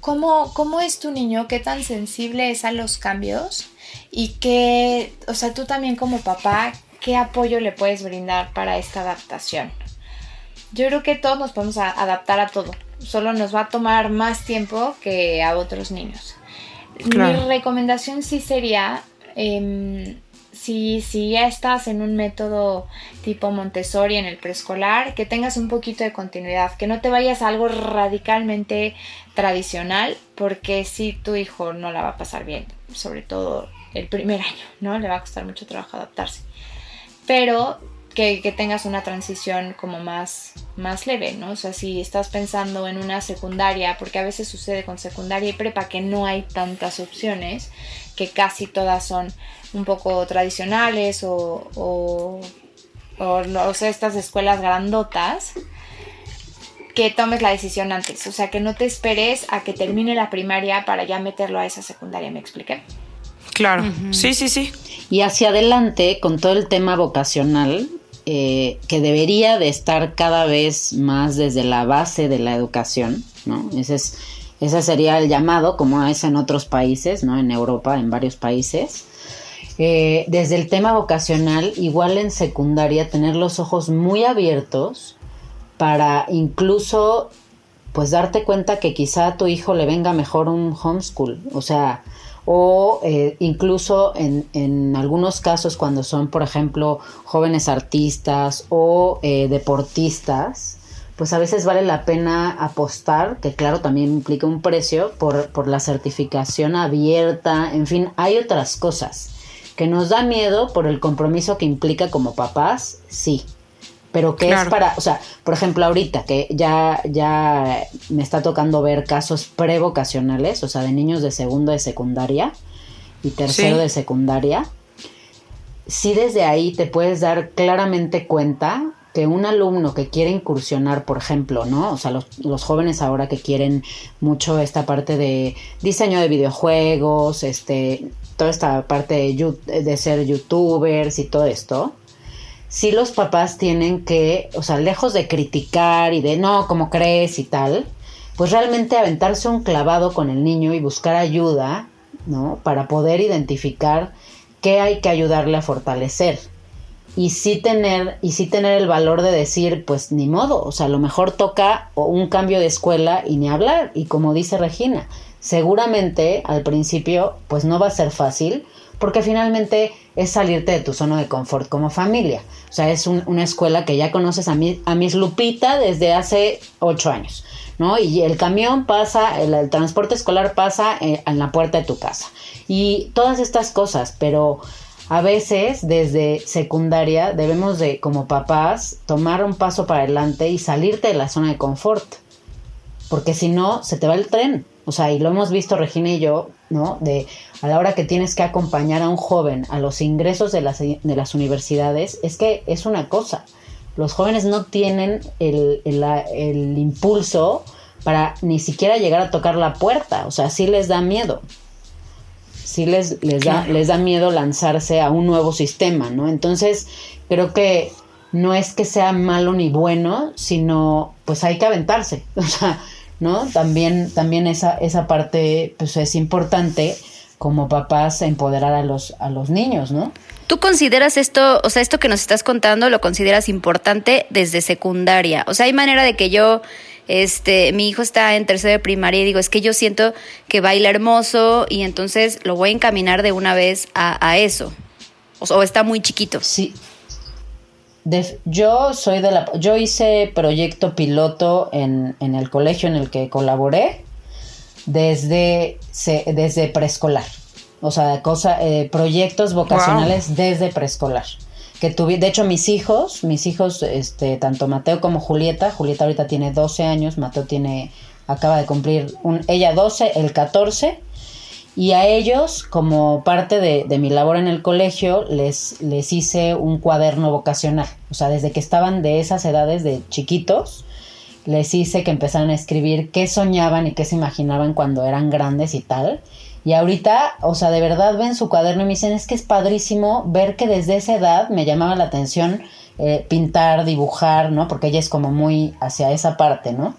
cómo, cómo es tu niño, qué tan sensible es a los cambios y qué, o sea, tú también como papá, qué apoyo le puedes brindar para esta adaptación. Yo creo que todos nos podemos adaptar a todo, solo nos va a tomar más tiempo que a otros niños. Mi recomendación sí sería, em, si, si ya estás en un método tipo Montessori en el preescolar, que tengas un poquito de continuidad, que no te vayas a algo radicalmente tradicional, porque si tu hijo no la va a pasar bien, sobre todo el primer año, ¿no? Le va a costar mucho trabajo adaptarse. Pero que, tengas una transición como más, más leve, ¿no? O sea, si estás pensando en una secundaria, porque a veces sucede con secundaria y prepa que no hay tantas opciones, que casi todas son un poco tradicionales o, o, o, sea, estas escuelas grandotas, que tomes la decisión antes, o sea, que no te esperes a que termine la primaria para ya meterlo a esa secundaria, ¿me expliqué? Claro, sí, sí, sí. Y hacia adelante, con todo el tema vocacional, eh, que debería de estar cada vez más desde la base de la educación, ¿no? Ese, es, ese sería el llamado, como es en otros países, ¿no? En Europa, en varios países. Eh, desde el tema vocacional, igual en secundaria, tener los ojos muy abiertos para incluso, pues darte cuenta que quizá a tu hijo le venga mejor un homeschool, o sea, o eh, incluso en, en, algunos casos cuando son, por ejemplo, jóvenes artistas o eh, deportistas, pues a veces vale la pena apostar, que claro también implica un precio, por, por la certificación abierta, en fin, hay otras cosas que nos da miedo por el compromiso que implica como papás, sí, pero que es para, o sea, por ejemplo, ahorita que ya, ya me está tocando ver casos prevocacionales, o sea, de niños de segundo de secundaria y tercero de secundaria, sí desde ahí te puedes dar claramente cuenta que un alumno que quiere incursionar, por ejemplo, ¿no? O sea, los, jóvenes ahora que quieren mucho esta parte de diseño de videojuegos, este, toda esta parte de, de ser youtubers y todo esto, si los papás tienen que, o sea, lejos de criticar y de no, como crees y tal, pues realmente aventarse un clavado con el niño y buscar ayuda, ¿no? Para poder identificar qué hay que ayudarle a fortalecer. Y sí tener, y sí tener el valor de decir, pues ni modo, o sea, a lo mejor toca un cambio de escuela y ni hablar. Y como dice Regina, seguramente al principio, pues no va a ser fácil, porque finalmente es salirte de tu zona de confort como familia. O sea, es una escuela que ya conoces a, mi, a Miss Lupita desde hace ocho años, ¿no? Y el camión pasa, el, transporte escolar pasa eh, en, la puerta de tu casa. Y todas estas cosas, pero a veces desde secundaria debemos de, como papás, tomar un paso para adelante y salirte de la zona de confort. Porque si no, se te va el tren. O sea, y lo hemos visto Regina y yo, ¿no? De a la hora que tienes que acompañar a un joven a los ingresos de las, de las universidades, es que es una cosa. Los jóvenes no tienen el, el, impulso para ni siquiera llegar a tocar la puerta. O sea, sí les da miedo. Sí les, les, da, les da miedo lanzarse a un nuevo sistema, ¿no? Entonces, creo que no es que sea malo ni bueno, sino pues hay que aventarse. <laughs> O sea, ¿no? También, también esa, esa parte pues es importante como papás empoderar a los, a los niños, ¿no? ¿Tú consideras esto, o sea, esto que nos estás contando, lo consideras importante desde secundaria? O sea, hay manera de que yo, este, mi hijo está en tercero de primaria y digo, es que yo siento que baila hermoso y entonces lo voy a encaminar de una vez a, eso. O, está muy chiquito. Sí, yo soy de la. Yo hice proyecto piloto en, en el colegio en el que colaboré desde, desde preescolar. O sea, cosa, eh, proyectos vocacionales desde preescolar. Que tuve, de hecho, mis hijos, mis hijos, este, tanto Mateo como Julieta, Julieta ahorita tiene 12 años, Mateo tiene, acaba de cumplir, un, ella 12, el 14, Y a ellos, como parte de, de, mi labor en el colegio, les, les hice un cuaderno vocacional. O sea, desde que estaban de esas edades de chiquitos, les hice que empezaran a escribir qué soñaban y qué se imaginaban cuando eran grandes y tal. Y ahorita, o sea, de verdad ven su cuaderno y me dicen, es que es padrísimo ver que desde esa edad me llamaba la atención eh, pintar, dibujar, ¿no? Porque ella es como muy hacia esa parte, ¿no?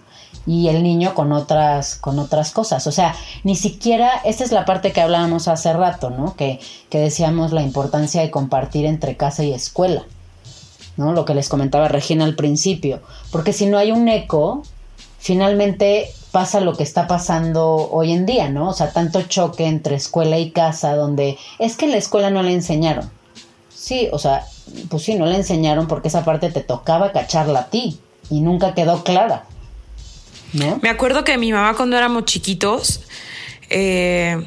y el niño con otras, con otras cosas. O sea, ni siquiera, esta es la parte que hablábamos hace rato, ¿no? Que, que decíamos la importancia de compartir entre casa y escuela, ¿no? Lo que les comentaba Regina al principio. Porque si no hay un eco, finalmente pasa lo que está pasando hoy en día, ¿no? O sea, tanto choque entre escuela y casa, donde es que en la escuela no le enseñaron. Sí, o sea, pues sí, no le enseñaron porque esa parte te tocaba cacharla a ti y nunca quedó clara. Me acuerdo que mi mamá cuando éramos chiquitos eh,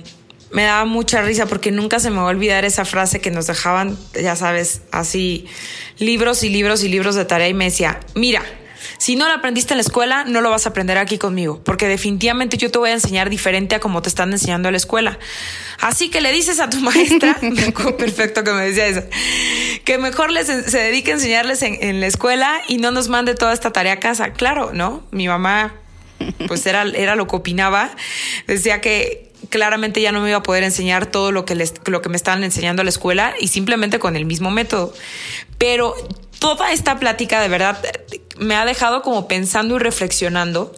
me daba mucha risa porque nunca se me va a olvidar esa frase que nos dejaban, ya sabes, así libros y libros y libros de tarea y me decía, mira, si no lo aprendiste en la escuela, no lo vas a aprender aquí conmigo, porque definitivamente yo te voy a enseñar diferente a como te están enseñando en la escuela. Así que le dices a tu <laughs> maestra, perfecto que me decía eso, que mejor les, se dedique a enseñarles en, en la escuela y no nos mande toda esta tarea a casa. Claro, ¿no? Mi mamá pues era, era lo que opinaba. Decía que claramente ya no me iba a poder enseñar todo lo que, les, lo que me estaban enseñando a la escuela y simplemente con el mismo método. Pero toda esta plática de verdad me ha dejado como pensando y reflexionando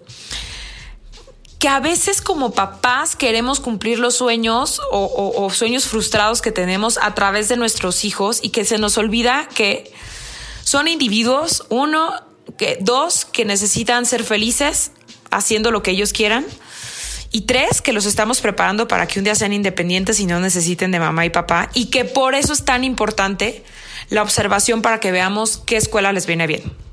que a veces como papás queremos cumplir los sueños o, sueños frustrados que tenemos a través de nuestros hijos y que se nos olvida que son individuos, uno, que dos, que necesitan ser felices haciendo lo que ellos quieran. Y tres, que los estamos preparando para que un día sean independientes y no necesiten de mamá y papá. Y que por eso es tan importante la observación para que veamos qué escuela les viene bien.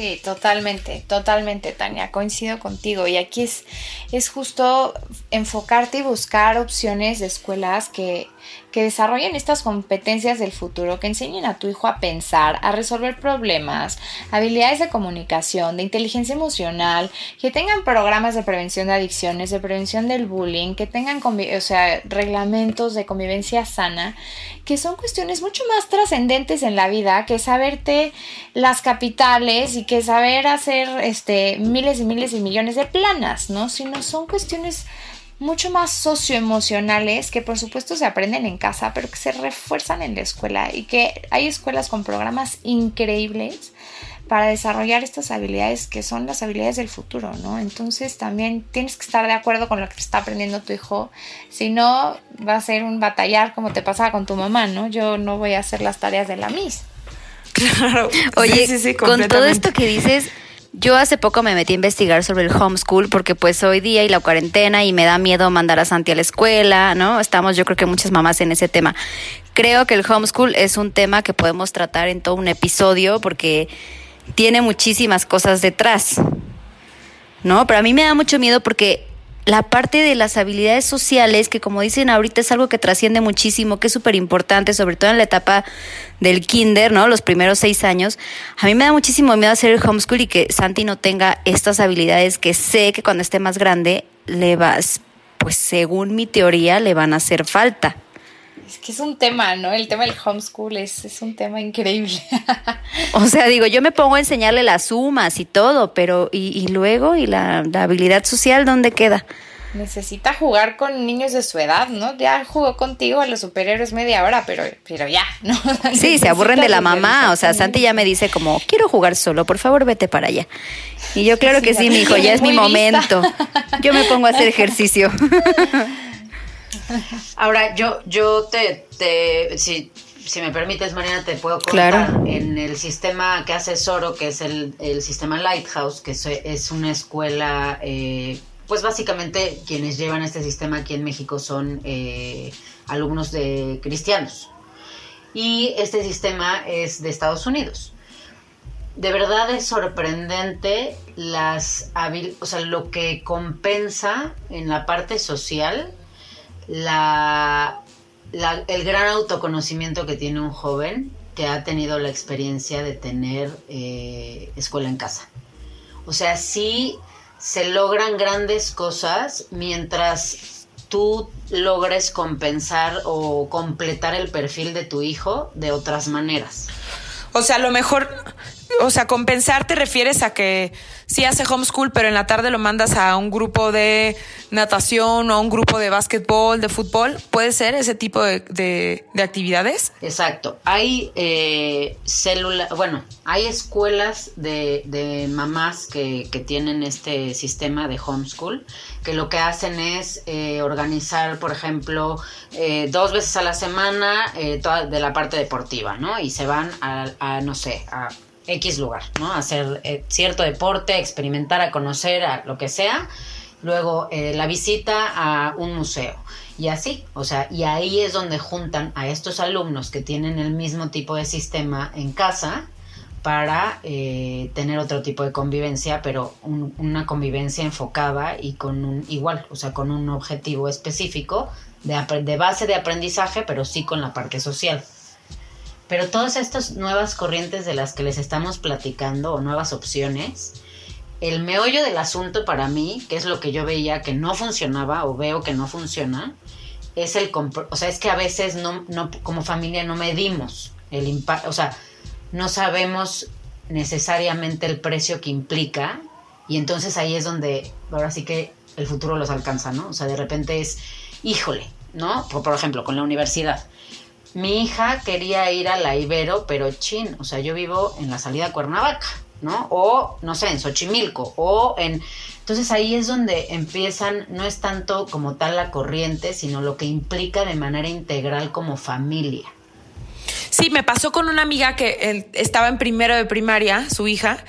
Sí, totalmente, totalmente, Tania, coincido contigo. Y aquí es, es justo enfocarte y buscar opciones de escuelas que, que desarrollen estas competencias del futuro, que enseñen a tu hijo a pensar, a resolver problemas, habilidades de comunicación, de inteligencia emocional, que tengan programas de prevención de adicciones, de prevención del bullying, que tengan o sea, reglamentos de convivencia sana, que son cuestiones mucho más trascendentes en la vida que saberte las capitales y que saber hacer este miles y miles y millones de planas, ¿no? Sino son cuestiones mucho más socioemocionales que por supuesto se aprenden en casa, pero que se refuerzan en la escuela y que hay escuelas con programas increíbles para desarrollar estas habilidades que son las habilidades del futuro, ¿no? Entonces también tienes que estar de acuerdo con lo que está aprendiendo tu hijo, si no va a ser un batallar como te pasaba con tu mamá, ¿no? Yo no voy a hacer las tareas de la Miss. Claro. Oye, con todo esto que dices, yo hace poco me metí a investigar sobre el homeschool porque pues hoy día y la cuarentena y me da miedo mandar a Santi a la escuela, ¿no? Estamos yo creo que muchas mamás en ese tema. Creo que el homeschool es un tema que podemos tratar en todo un episodio porque tiene muchísimas cosas detrás, ¿no? Pero a mí me da mucho miedo porque la parte de las habilidades sociales, que como dicen ahorita es algo que trasciende muchísimo, que es súper importante, sobre todo en la etapa del kinder, ¿no? Los primeros seis años. A mí me da muchísimo miedo hacer el homeschool y que Santi no tenga estas habilidades que sé que cuando esté más grande le vas, pues según mi teoría, le van a hacer falta. Es que es un tema, ¿no? El tema del homeschool es, es un tema increíble. <laughs> o sea, digo, yo me pongo a enseñarle las sumas y todo, pero ¿y, y luego? ¿Y la, la, habilidad social dónde queda? Necesita jugar con niños de su edad, ¿no? Ya jugó contigo a los superhéroes media hora, pero, pero ya, <laughs> ¿no? Sí, se aburren de la mamá. O sea, Santi ya me dice como, quiero jugar solo, por favor vete para allá. Y yo, claro que sí, mi hijo, ya es mi momento. Yo me pongo a hacer <laughs> ejercicio. Ahora, yo, yo te, te si, si me permites, Mariana, te puedo contar en el sistema que hace Soro, que es el, el sistema Lighthouse, que es, una escuela, eh, pues básicamente quienes llevan este sistema aquí en México son eh, alumnos de cristianos. Y este sistema es de Estados Unidos. De verdad es sorprendente las o sea, lo que compensa en la parte social la, el gran autoconocimiento que tiene un joven que ha tenido la experiencia de tener eh, escuela en casa. O sea, sí se logran grandes cosas mientras tú logres compensar o completar el perfil de tu hijo de otras maneras. O sea, a lo mejor, o sea, compensar te refieres a que sí hace homeschool, pero en la tarde lo mandas a un grupo de natación o a un grupo de básquetbol, de fútbol. ¿Puede ser ese tipo de, actividades? Exacto. Hay eh, células, bueno, hay escuelas de, de mamás que, que, tienen este sistema de homeschool que lo que hacen es eh, organizar, por ejemplo, eh, dos veces a la semana eh, toda de la parte deportiva, ¿no? Y se van a, no sé, a X lugar, ¿no? Hacer cierto deporte, experimentar, a conocer, a lo que sea. Luego la visita a un museo. Y así, o sea, y ahí es donde juntan a estos alumnos que tienen el mismo tipo de sistema en casa para eh, tener otro tipo de convivencia, pero una convivencia enfocada y con un igual, o sea, con un objetivo específico de, de base de aprendizaje, pero sí con la parte social. Pero todas estas nuevas corrientes de las que les estamos platicando o nuevas opciones, el meollo del asunto para mí, que es lo que yo veía que no funcionaba o veo que no funciona, es el, o sea, es que a veces no, no como familia no medimos el impacto, o sea, no sabemos necesariamente el precio que implica y entonces ahí es donde ahora sí que el futuro los alcanza, ¿no? O sea, de repente es, híjole, ¿no? Por, ejemplo, con la universidad. Mi hija quería ir a la Ibero, pero chin, o sea, yo vivo en la salida Cuernavaca, ¿no? O, no sé, en Xochimilco, o en... Entonces ahí es donde empiezan, no es tanto como tal la corriente, sino lo que implica de manera integral como familia. Sí, me pasó con una amiga que estaba en primero de primaria, su hija,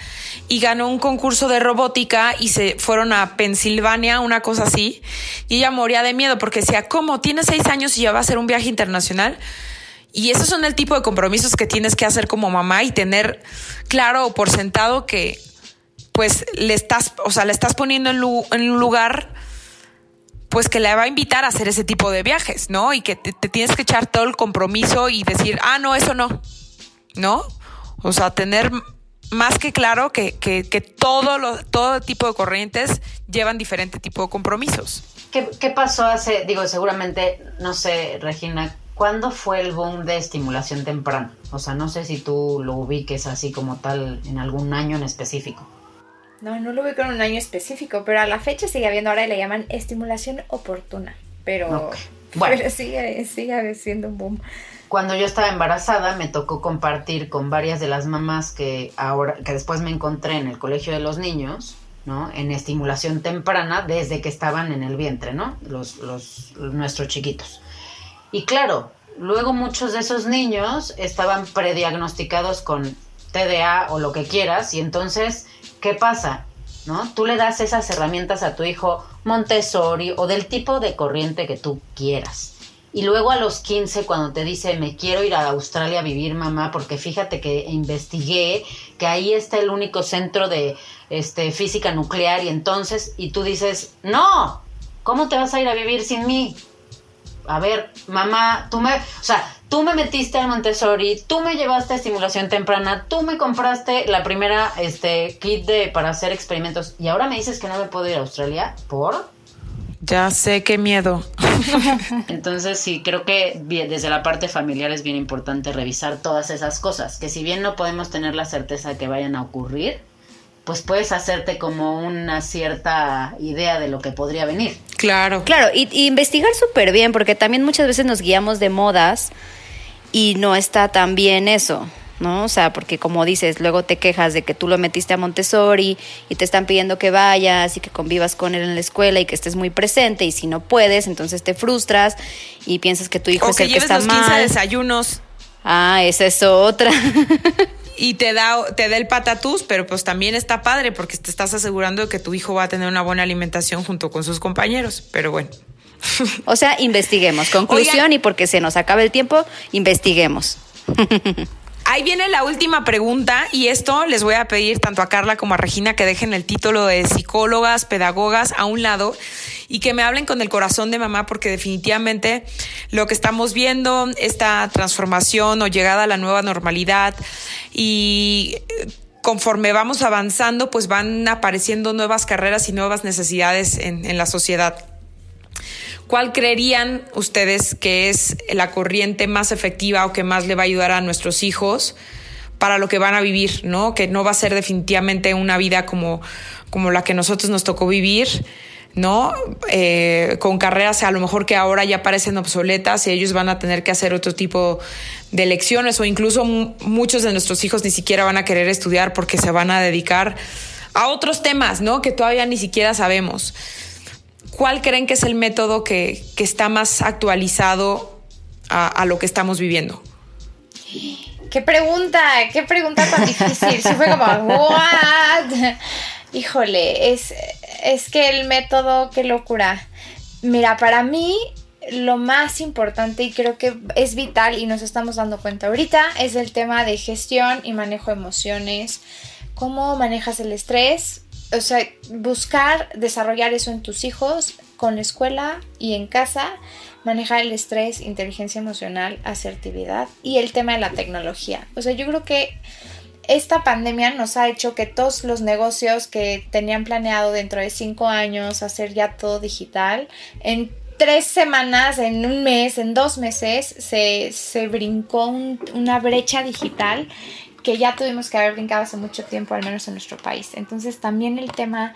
y ganó un concurso de robótica y se fueron a Pensilvania, una cosa así, y ella moría de miedo porque decía, ¿cómo? Tiene seis años y ya va a hacer un viaje internacional. Y esos son el tipo de compromisos que tienes que hacer como mamá y tener claro o por sentado que pues le estás, o sea, le estás poniendo en, un lugar pues que le va a invitar a hacer ese tipo de viajes, ¿no? Y que te, tienes que echar todo el compromiso y decir, ah, no, eso no, ¿no? O sea, tener más que claro que, que, todo, lo, todo tipo de corrientes llevan diferente tipo de compromisos. ¿Qué, ¿Qué pasó hace, digo, seguramente, no sé, Regina, ¿cuándo fue el boom de estimulación temprana? O sea, no sé si tú lo ubiques así como tal en algún año en específico. No, no lo veo con un año específico, pero a la fecha sigue habiendo, ahora le llaman estimulación oportuna, pero, <laughs> bueno. sigue, sigue siendo un boom. Cuando yo estaba embarazada me tocó compartir con varias de las mamás que ahora, que después me encontré en el colegio de los niños, ¿no? En estimulación temprana desde que estaban en el vientre, ¿no? Los, los, nuestros chiquitos. Y claro, luego muchos de esos niños estaban prediagnosticados con TDA o lo que quieras y entonces ¿Qué pasa? ¿No? Tú le das esas herramientas a tu hijo Montessori o del tipo de corriente que tú quieras. Y luego a los 15, cuando te dice, me quiero ir a Australia a vivir, mamá, porque fíjate que investigué que ahí está el único centro de este, física nuclear y entonces, y tú dices, no, ¿cómo te vas a ir a vivir sin mí? A ver, mamá, tú me, o sea, tú me metiste al Montessori, tú me llevaste a estimulación temprana, tú me compraste la primera este, kit de, para hacer experimentos y ahora me dices que no me puedo ir a Australia por... Ya sé qué miedo. <laughs> Entonces sí, creo que desde la parte familiar es bien importante revisar todas esas cosas, que si bien no podemos tener la certeza que vayan a ocurrir, pues puedes hacerte como una cierta idea de lo que podría venir. Claro. Claro, y, y investigar súper bien, porque también muchas veces nos guiamos de modas y no está tan bien eso, ¿no? O sea, porque como dices, luego te quejas de que tú lo metiste a Montessori y te están pidiendo que vayas y que convivas con él en la escuela y que estés muy presente y si no puedes, entonces te frustras y piensas que tu hijo es el que está los mal. 15 desayunos. Ah, esa es otra. <laughs> y te da, te da el patatús, pero pues también está padre porque te estás asegurando de que tu hijo va a tener una buena alimentación junto con sus compañeros. Pero bueno. <laughs> O sea, investiguemos. Conclusión y porque se nos acaba el tiempo, investiguemos. <laughs> Ahí viene la última pregunta y esto les voy a pedir tanto a Carla como a Regina que dejen el título de psicólogas, pedagogas a un lado y que me hablen con el corazón de mamá porque definitivamente lo que estamos viendo, esta transformación o llegada a la nueva normalidad y conforme vamos avanzando pues van apareciendo nuevas carreras y nuevas necesidades en, la sociedad. ¿Cuál creerían ustedes que es la corriente más efectiva o que más le va a ayudar a nuestros hijos para lo que van a vivir, ¿no? Que no va a ser definitivamente una vida como, como la que nosotros nos tocó vivir, ¿no? Eh, con carreras a lo mejor que ahora ya parecen obsoletas y ellos van a tener que hacer otro tipo de lecciones o incluso muchos de nuestros hijos ni siquiera van a querer estudiar porque se van a dedicar a otros temas, ¿no? Que todavía ni siquiera sabemos. ¿Cuál creen que es el método que, está más actualizado a, lo que estamos viviendo? Qué pregunta, qué pregunta tan difícil. Sí fue como, ¿what? Híjole, es, es que el método, qué locura. Mira, para mí lo más importante y creo que es vital y nos estamos dando cuenta ahorita es el tema de gestión y manejo de emociones. ¿Cómo manejas el estrés? O sea, buscar desarrollar eso en tus hijos, con la escuela y en casa, manejar el estrés, inteligencia emocional, asertividad y el tema de la tecnología. O sea, yo creo que esta pandemia nos ha hecho que todos los negocios que tenían planeado dentro de cinco años hacer ya todo digital, en tres semanas, en un mes, en dos meses, se, brincó una brecha digital que ya tuvimos que haber brincado hace mucho tiempo, al menos en nuestro país. Entonces también el tema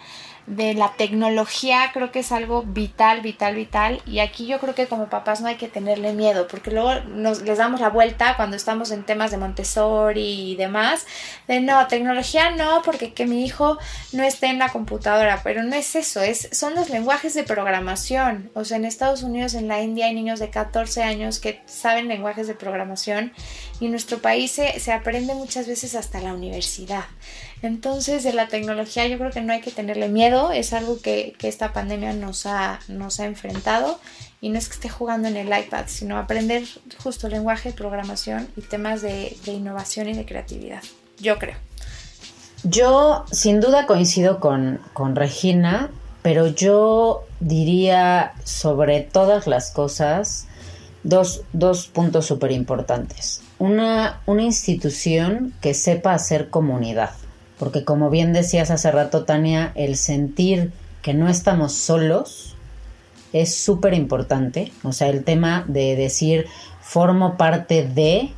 de la tecnología creo que es algo vital, vital, vital. Y aquí yo creo que como papás no hay que tenerle miedo, porque luego nos les damos la vuelta cuando estamos en temas de Montessori y demás, de no, tecnología no, porque que mi hijo no esté en la computadora, pero no es eso, es, son los lenguajes de programación. O sea, en Estados Unidos, en la India hay niños de 14 años que saben lenguajes de programación y en nuestro país se, se aprende muchas veces hasta la universidad. Entonces, de la tecnología yo creo que no hay que tenerle miedo, es algo que, esta pandemia nos ha, nos ha enfrentado y no es que esté jugando en el iPad, sino aprender justo lenguaje, programación y temas de, innovación y de creatividad, yo creo. Yo sin duda coincido con, Regina, pero yo diría sobre todas las cosas dos, dos puntos súper importantes. Una, una institución que sepa hacer comunidad porque como bien decías hace rato, Tania, el sentir que no estamos solos es súper importante. O sea, el tema de decir, formo parte de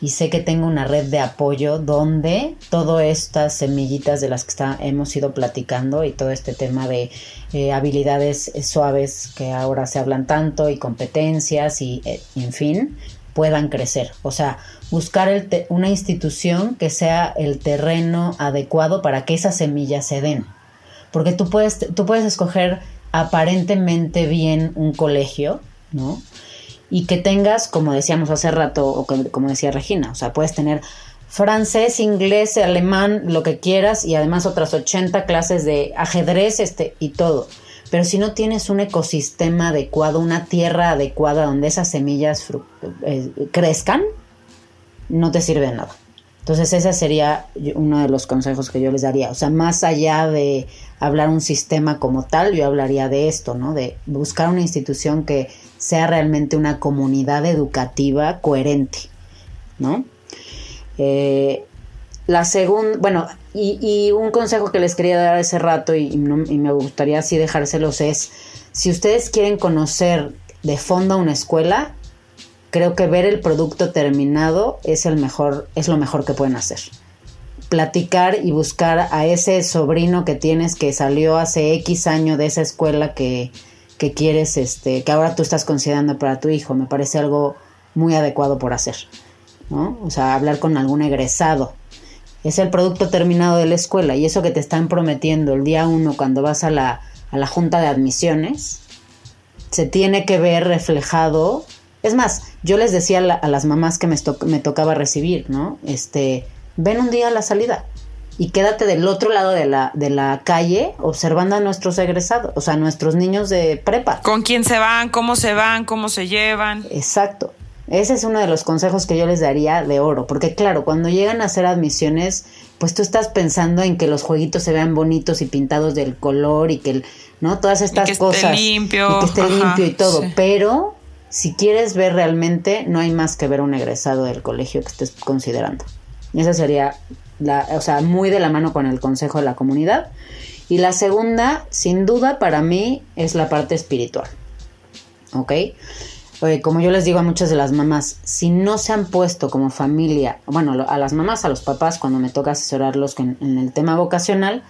y sé que tengo una red de apoyo donde todas estas semillitas de las que está, hemos ido platicando y todo este tema de eh, habilidades suaves que ahora se hablan tanto y competencias y eh, en fin, puedan crecer. O sea, buscar una institución que sea el terreno adecuado para que esas semillas se den. Porque tú puedes, tú puedes escoger aparentemente bien un colegio, ¿no? Y que tengas, como decíamos hace rato, o como decía Regina, o sea, puedes tener francés, inglés, alemán, lo que quieras, y además otras 80 clases de ajedrez este, y todo pero si no tienes un ecosistema adecuado, una tierra adecuada donde esas semillas eh, crezcan, no te sirve de nada. Entonces ese sería uno de los consejos que yo les daría. O sea, más allá de hablar un sistema como tal, yo hablaría de esto, ¿no? De buscar una institución que sea realmente una comunidad educativa coherente, ¿no? Eh, la segunda, bueno, y, un consejo que les quería dar hace rato y, me gustaría así dejárselos es, si ustedes quieren conocer de fondo una escuela, creo que ver el producto terminado es el mejor, es lo mejor que pueden hacer. Platicar y buscar a ese sobrino que tienes que salió hace X año de esa escuela que, que quieres, este, que ahora tú estás considerando para tu hijo, me parece algo muy adecuado por hacer. ¿no? O sea, hablar con algún egresado es el producto terminado de la escuela y eso que te están prometiendo el día uno cuando vas a la, a la junta de admisiones, se tiene que ver reflejado. Es más, yo les decía a, las mamás que me, me, tocaba recibir, ¿no? Este, ven un día a la salida y quédate del otro lado de la, de la calle observando a nuestros egresados, o sea, nuestros niños de prepa. Con quién se van, cómo se van, cómo se llevan. Exacto. Ese es uno de los consejos que yo les daría de oro, porque claro, cuando llegan a hacer admisiones, pues tú estás pensando en que los jueguitos se vean bonitos y pintados del color y que, ¿no? Todas estas y que cosas. Esté limpio. Y que esté limpio y todo, pero si quieres ver realmente, no hay más que ver un egresado del colegio que estés considerando. Esa sería, la, o sea, muy de la mano con el consejo de la comunidad. Y la segunda, sin duda, para mí, es la parte espiritual. ¿ok? Eh, como yo les digo a muchas de las mamás, si no se han puesto como familia, bueno, a las mamás, a los papás, cuando me toca asesorarlos en, el tema vocacional,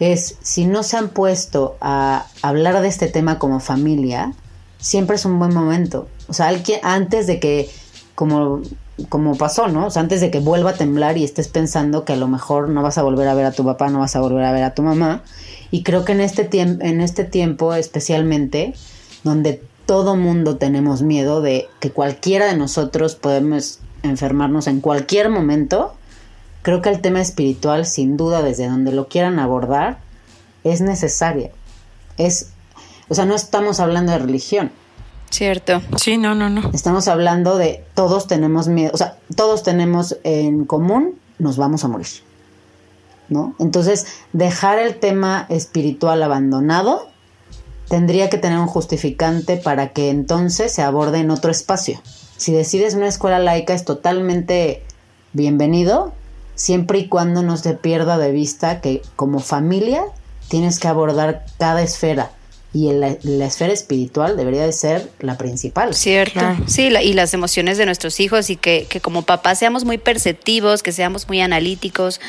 es si no se han puesto a hablar de este tema como familia, siempre es un buen momento. O sea, antes de que, como, como pasó, ¿no? O sea, antes de que vuelva a temblar y estés pensando que a lo mejor no vas a volver a ver a tu papá, no vas a volver a ver a tu mamá. Y creo que en este, tiempo en este tiempo especialmente, donde todo mundo tenemos miedo de que cualquiera de nosotros podemos enfermarnos en cualquier momento, creo que el tema espiritual, sin duda, desde donde lo quieran abordar, es necesario. Es, o sea, no estamos hablando de religión. Cierto. Sí, no, no, no. Estamos hablando de todos tenemos miedo, o sea, todos tenemos en común, nos vamos a morir. ¿No? Entonces, dejar el tema espiritual abandonado tendría que tener un justificante para que entonces se aborde en otro espacio. Si decides una escuela laica es totalmente bienvenido, siempre y cuando no se pierda de vista que como familia tienes que abordar cada esfera y la, esfera espiritual debería de ser la principal. Cierto, sí, y las emociones de nuestros hijos y que, que como papás seamos muy perceptivos, que seamos muy analíticos.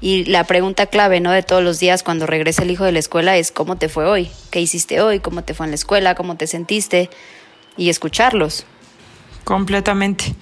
Y la pregunta clave, ¿no? De todos los días cuando regresa el hijo de la escuela es ¿cómo te fue hoy? ¿Qué hiciste hoy? ¿Cómo te fue en la escuela? ¿Cómo te sentiste? Y escucharlos. Completamente.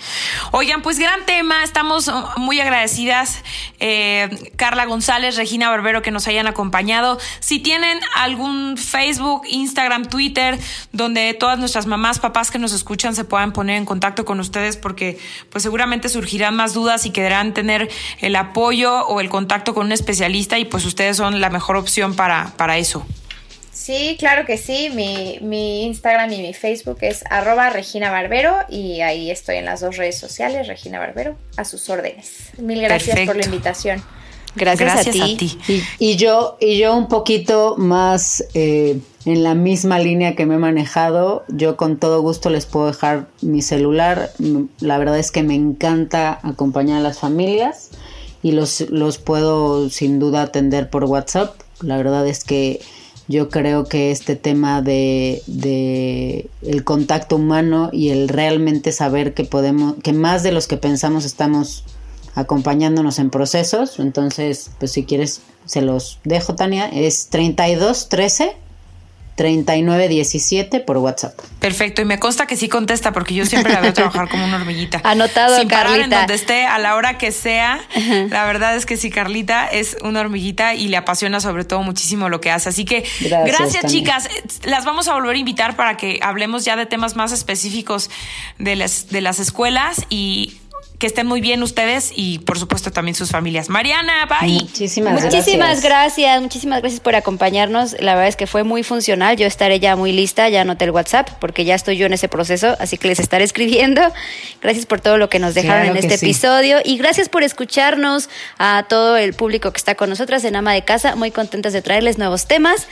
Oigan, pues gran tema, estamos muy agradecidas, eh, Carla González, Regina Barbero, que nos hayan acompañado. Si tienen algún Facebook, Instagram, Twitter, donde todas nuestras mamás, papás que nos escuchan se puedan poner en contacto con ustedes, porque pues seguramente surgirán más dudas y querrán tener el apoyo o el contacto con un especialista y pues ustedes son la mejor opción para, para eso. Sí, claro que sí. Mi, mi, Instagram y mi Facebook es arroba Regina Barbero y ahí estoy en las dos redes sociales, Regina Barbero, a sus órdenes. Mil gracias por la invitación. Gracias, a ti. Y, yo, y yo un poquito más eh, en la misma línea que me he manejado, yo con todo gusto les puedo dejar mi celular. La verdad es que me encanta acompañar a las familias y los, los puedo sin duda atender por WhatsApp. La verdad es que yo creo que este tema de, el contacto humano y el realmente saber que podemos, que más de los que pensamos estamos acompañándonos en procesos. Entonces, pues si quieres, se los dejo, Tania. Es 3213 3917 por WhatsApp. Perfecto, y me consta que sí contesta porque yo siempre la veo trabajar como una hormiguita. <laughs> Anotado, Sin parar en donde esté, a la hora que sea. La verdad es que sí, Carlita es una hormiguita y le apasiona sobre todo muchísimo lo que hace. Así que gracias, chicas. Las vamos a volver a invitar para que hablemos ya de temas más específicos de las, de las escuelas y que estén muy bien ustedes y por supuesto también sus familias. Mariana, bye. Muchísimas, muchísimas gracias. Muchísimas gracias por acompañarnos. La verdad es que fue muy funcional. Yo estaré ya muy lista, ya anoté el WhatsApp porque ya estoy yo en ese proceso, así que les estaré escribiendo. Gracias por todo lo que nos dejaron en este episodio y gracias por escucharnos a todo el público que está con nosotras en Ama de Casa. Muy contentas de traerles nuevos temas.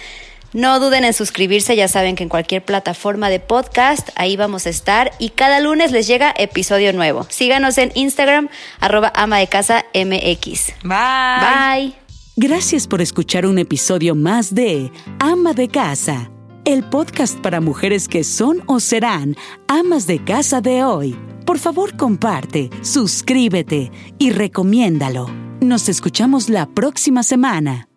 No duden en suscribirse, ya saben que en cualquier plataforma de podcast ahí vamos a estar y cada lunes les llega episodio nuevo. Síganos en Instagram, arroba ama de casa MX. Bye. Bye. Gracias por escuchar un episodio más de Ama de Casa, el podcast para mujeres que son o serán amas de casa de hoy. Por favor, comparte, suscríbete y recomiéndalo. Nos escuchamos la próxima semana.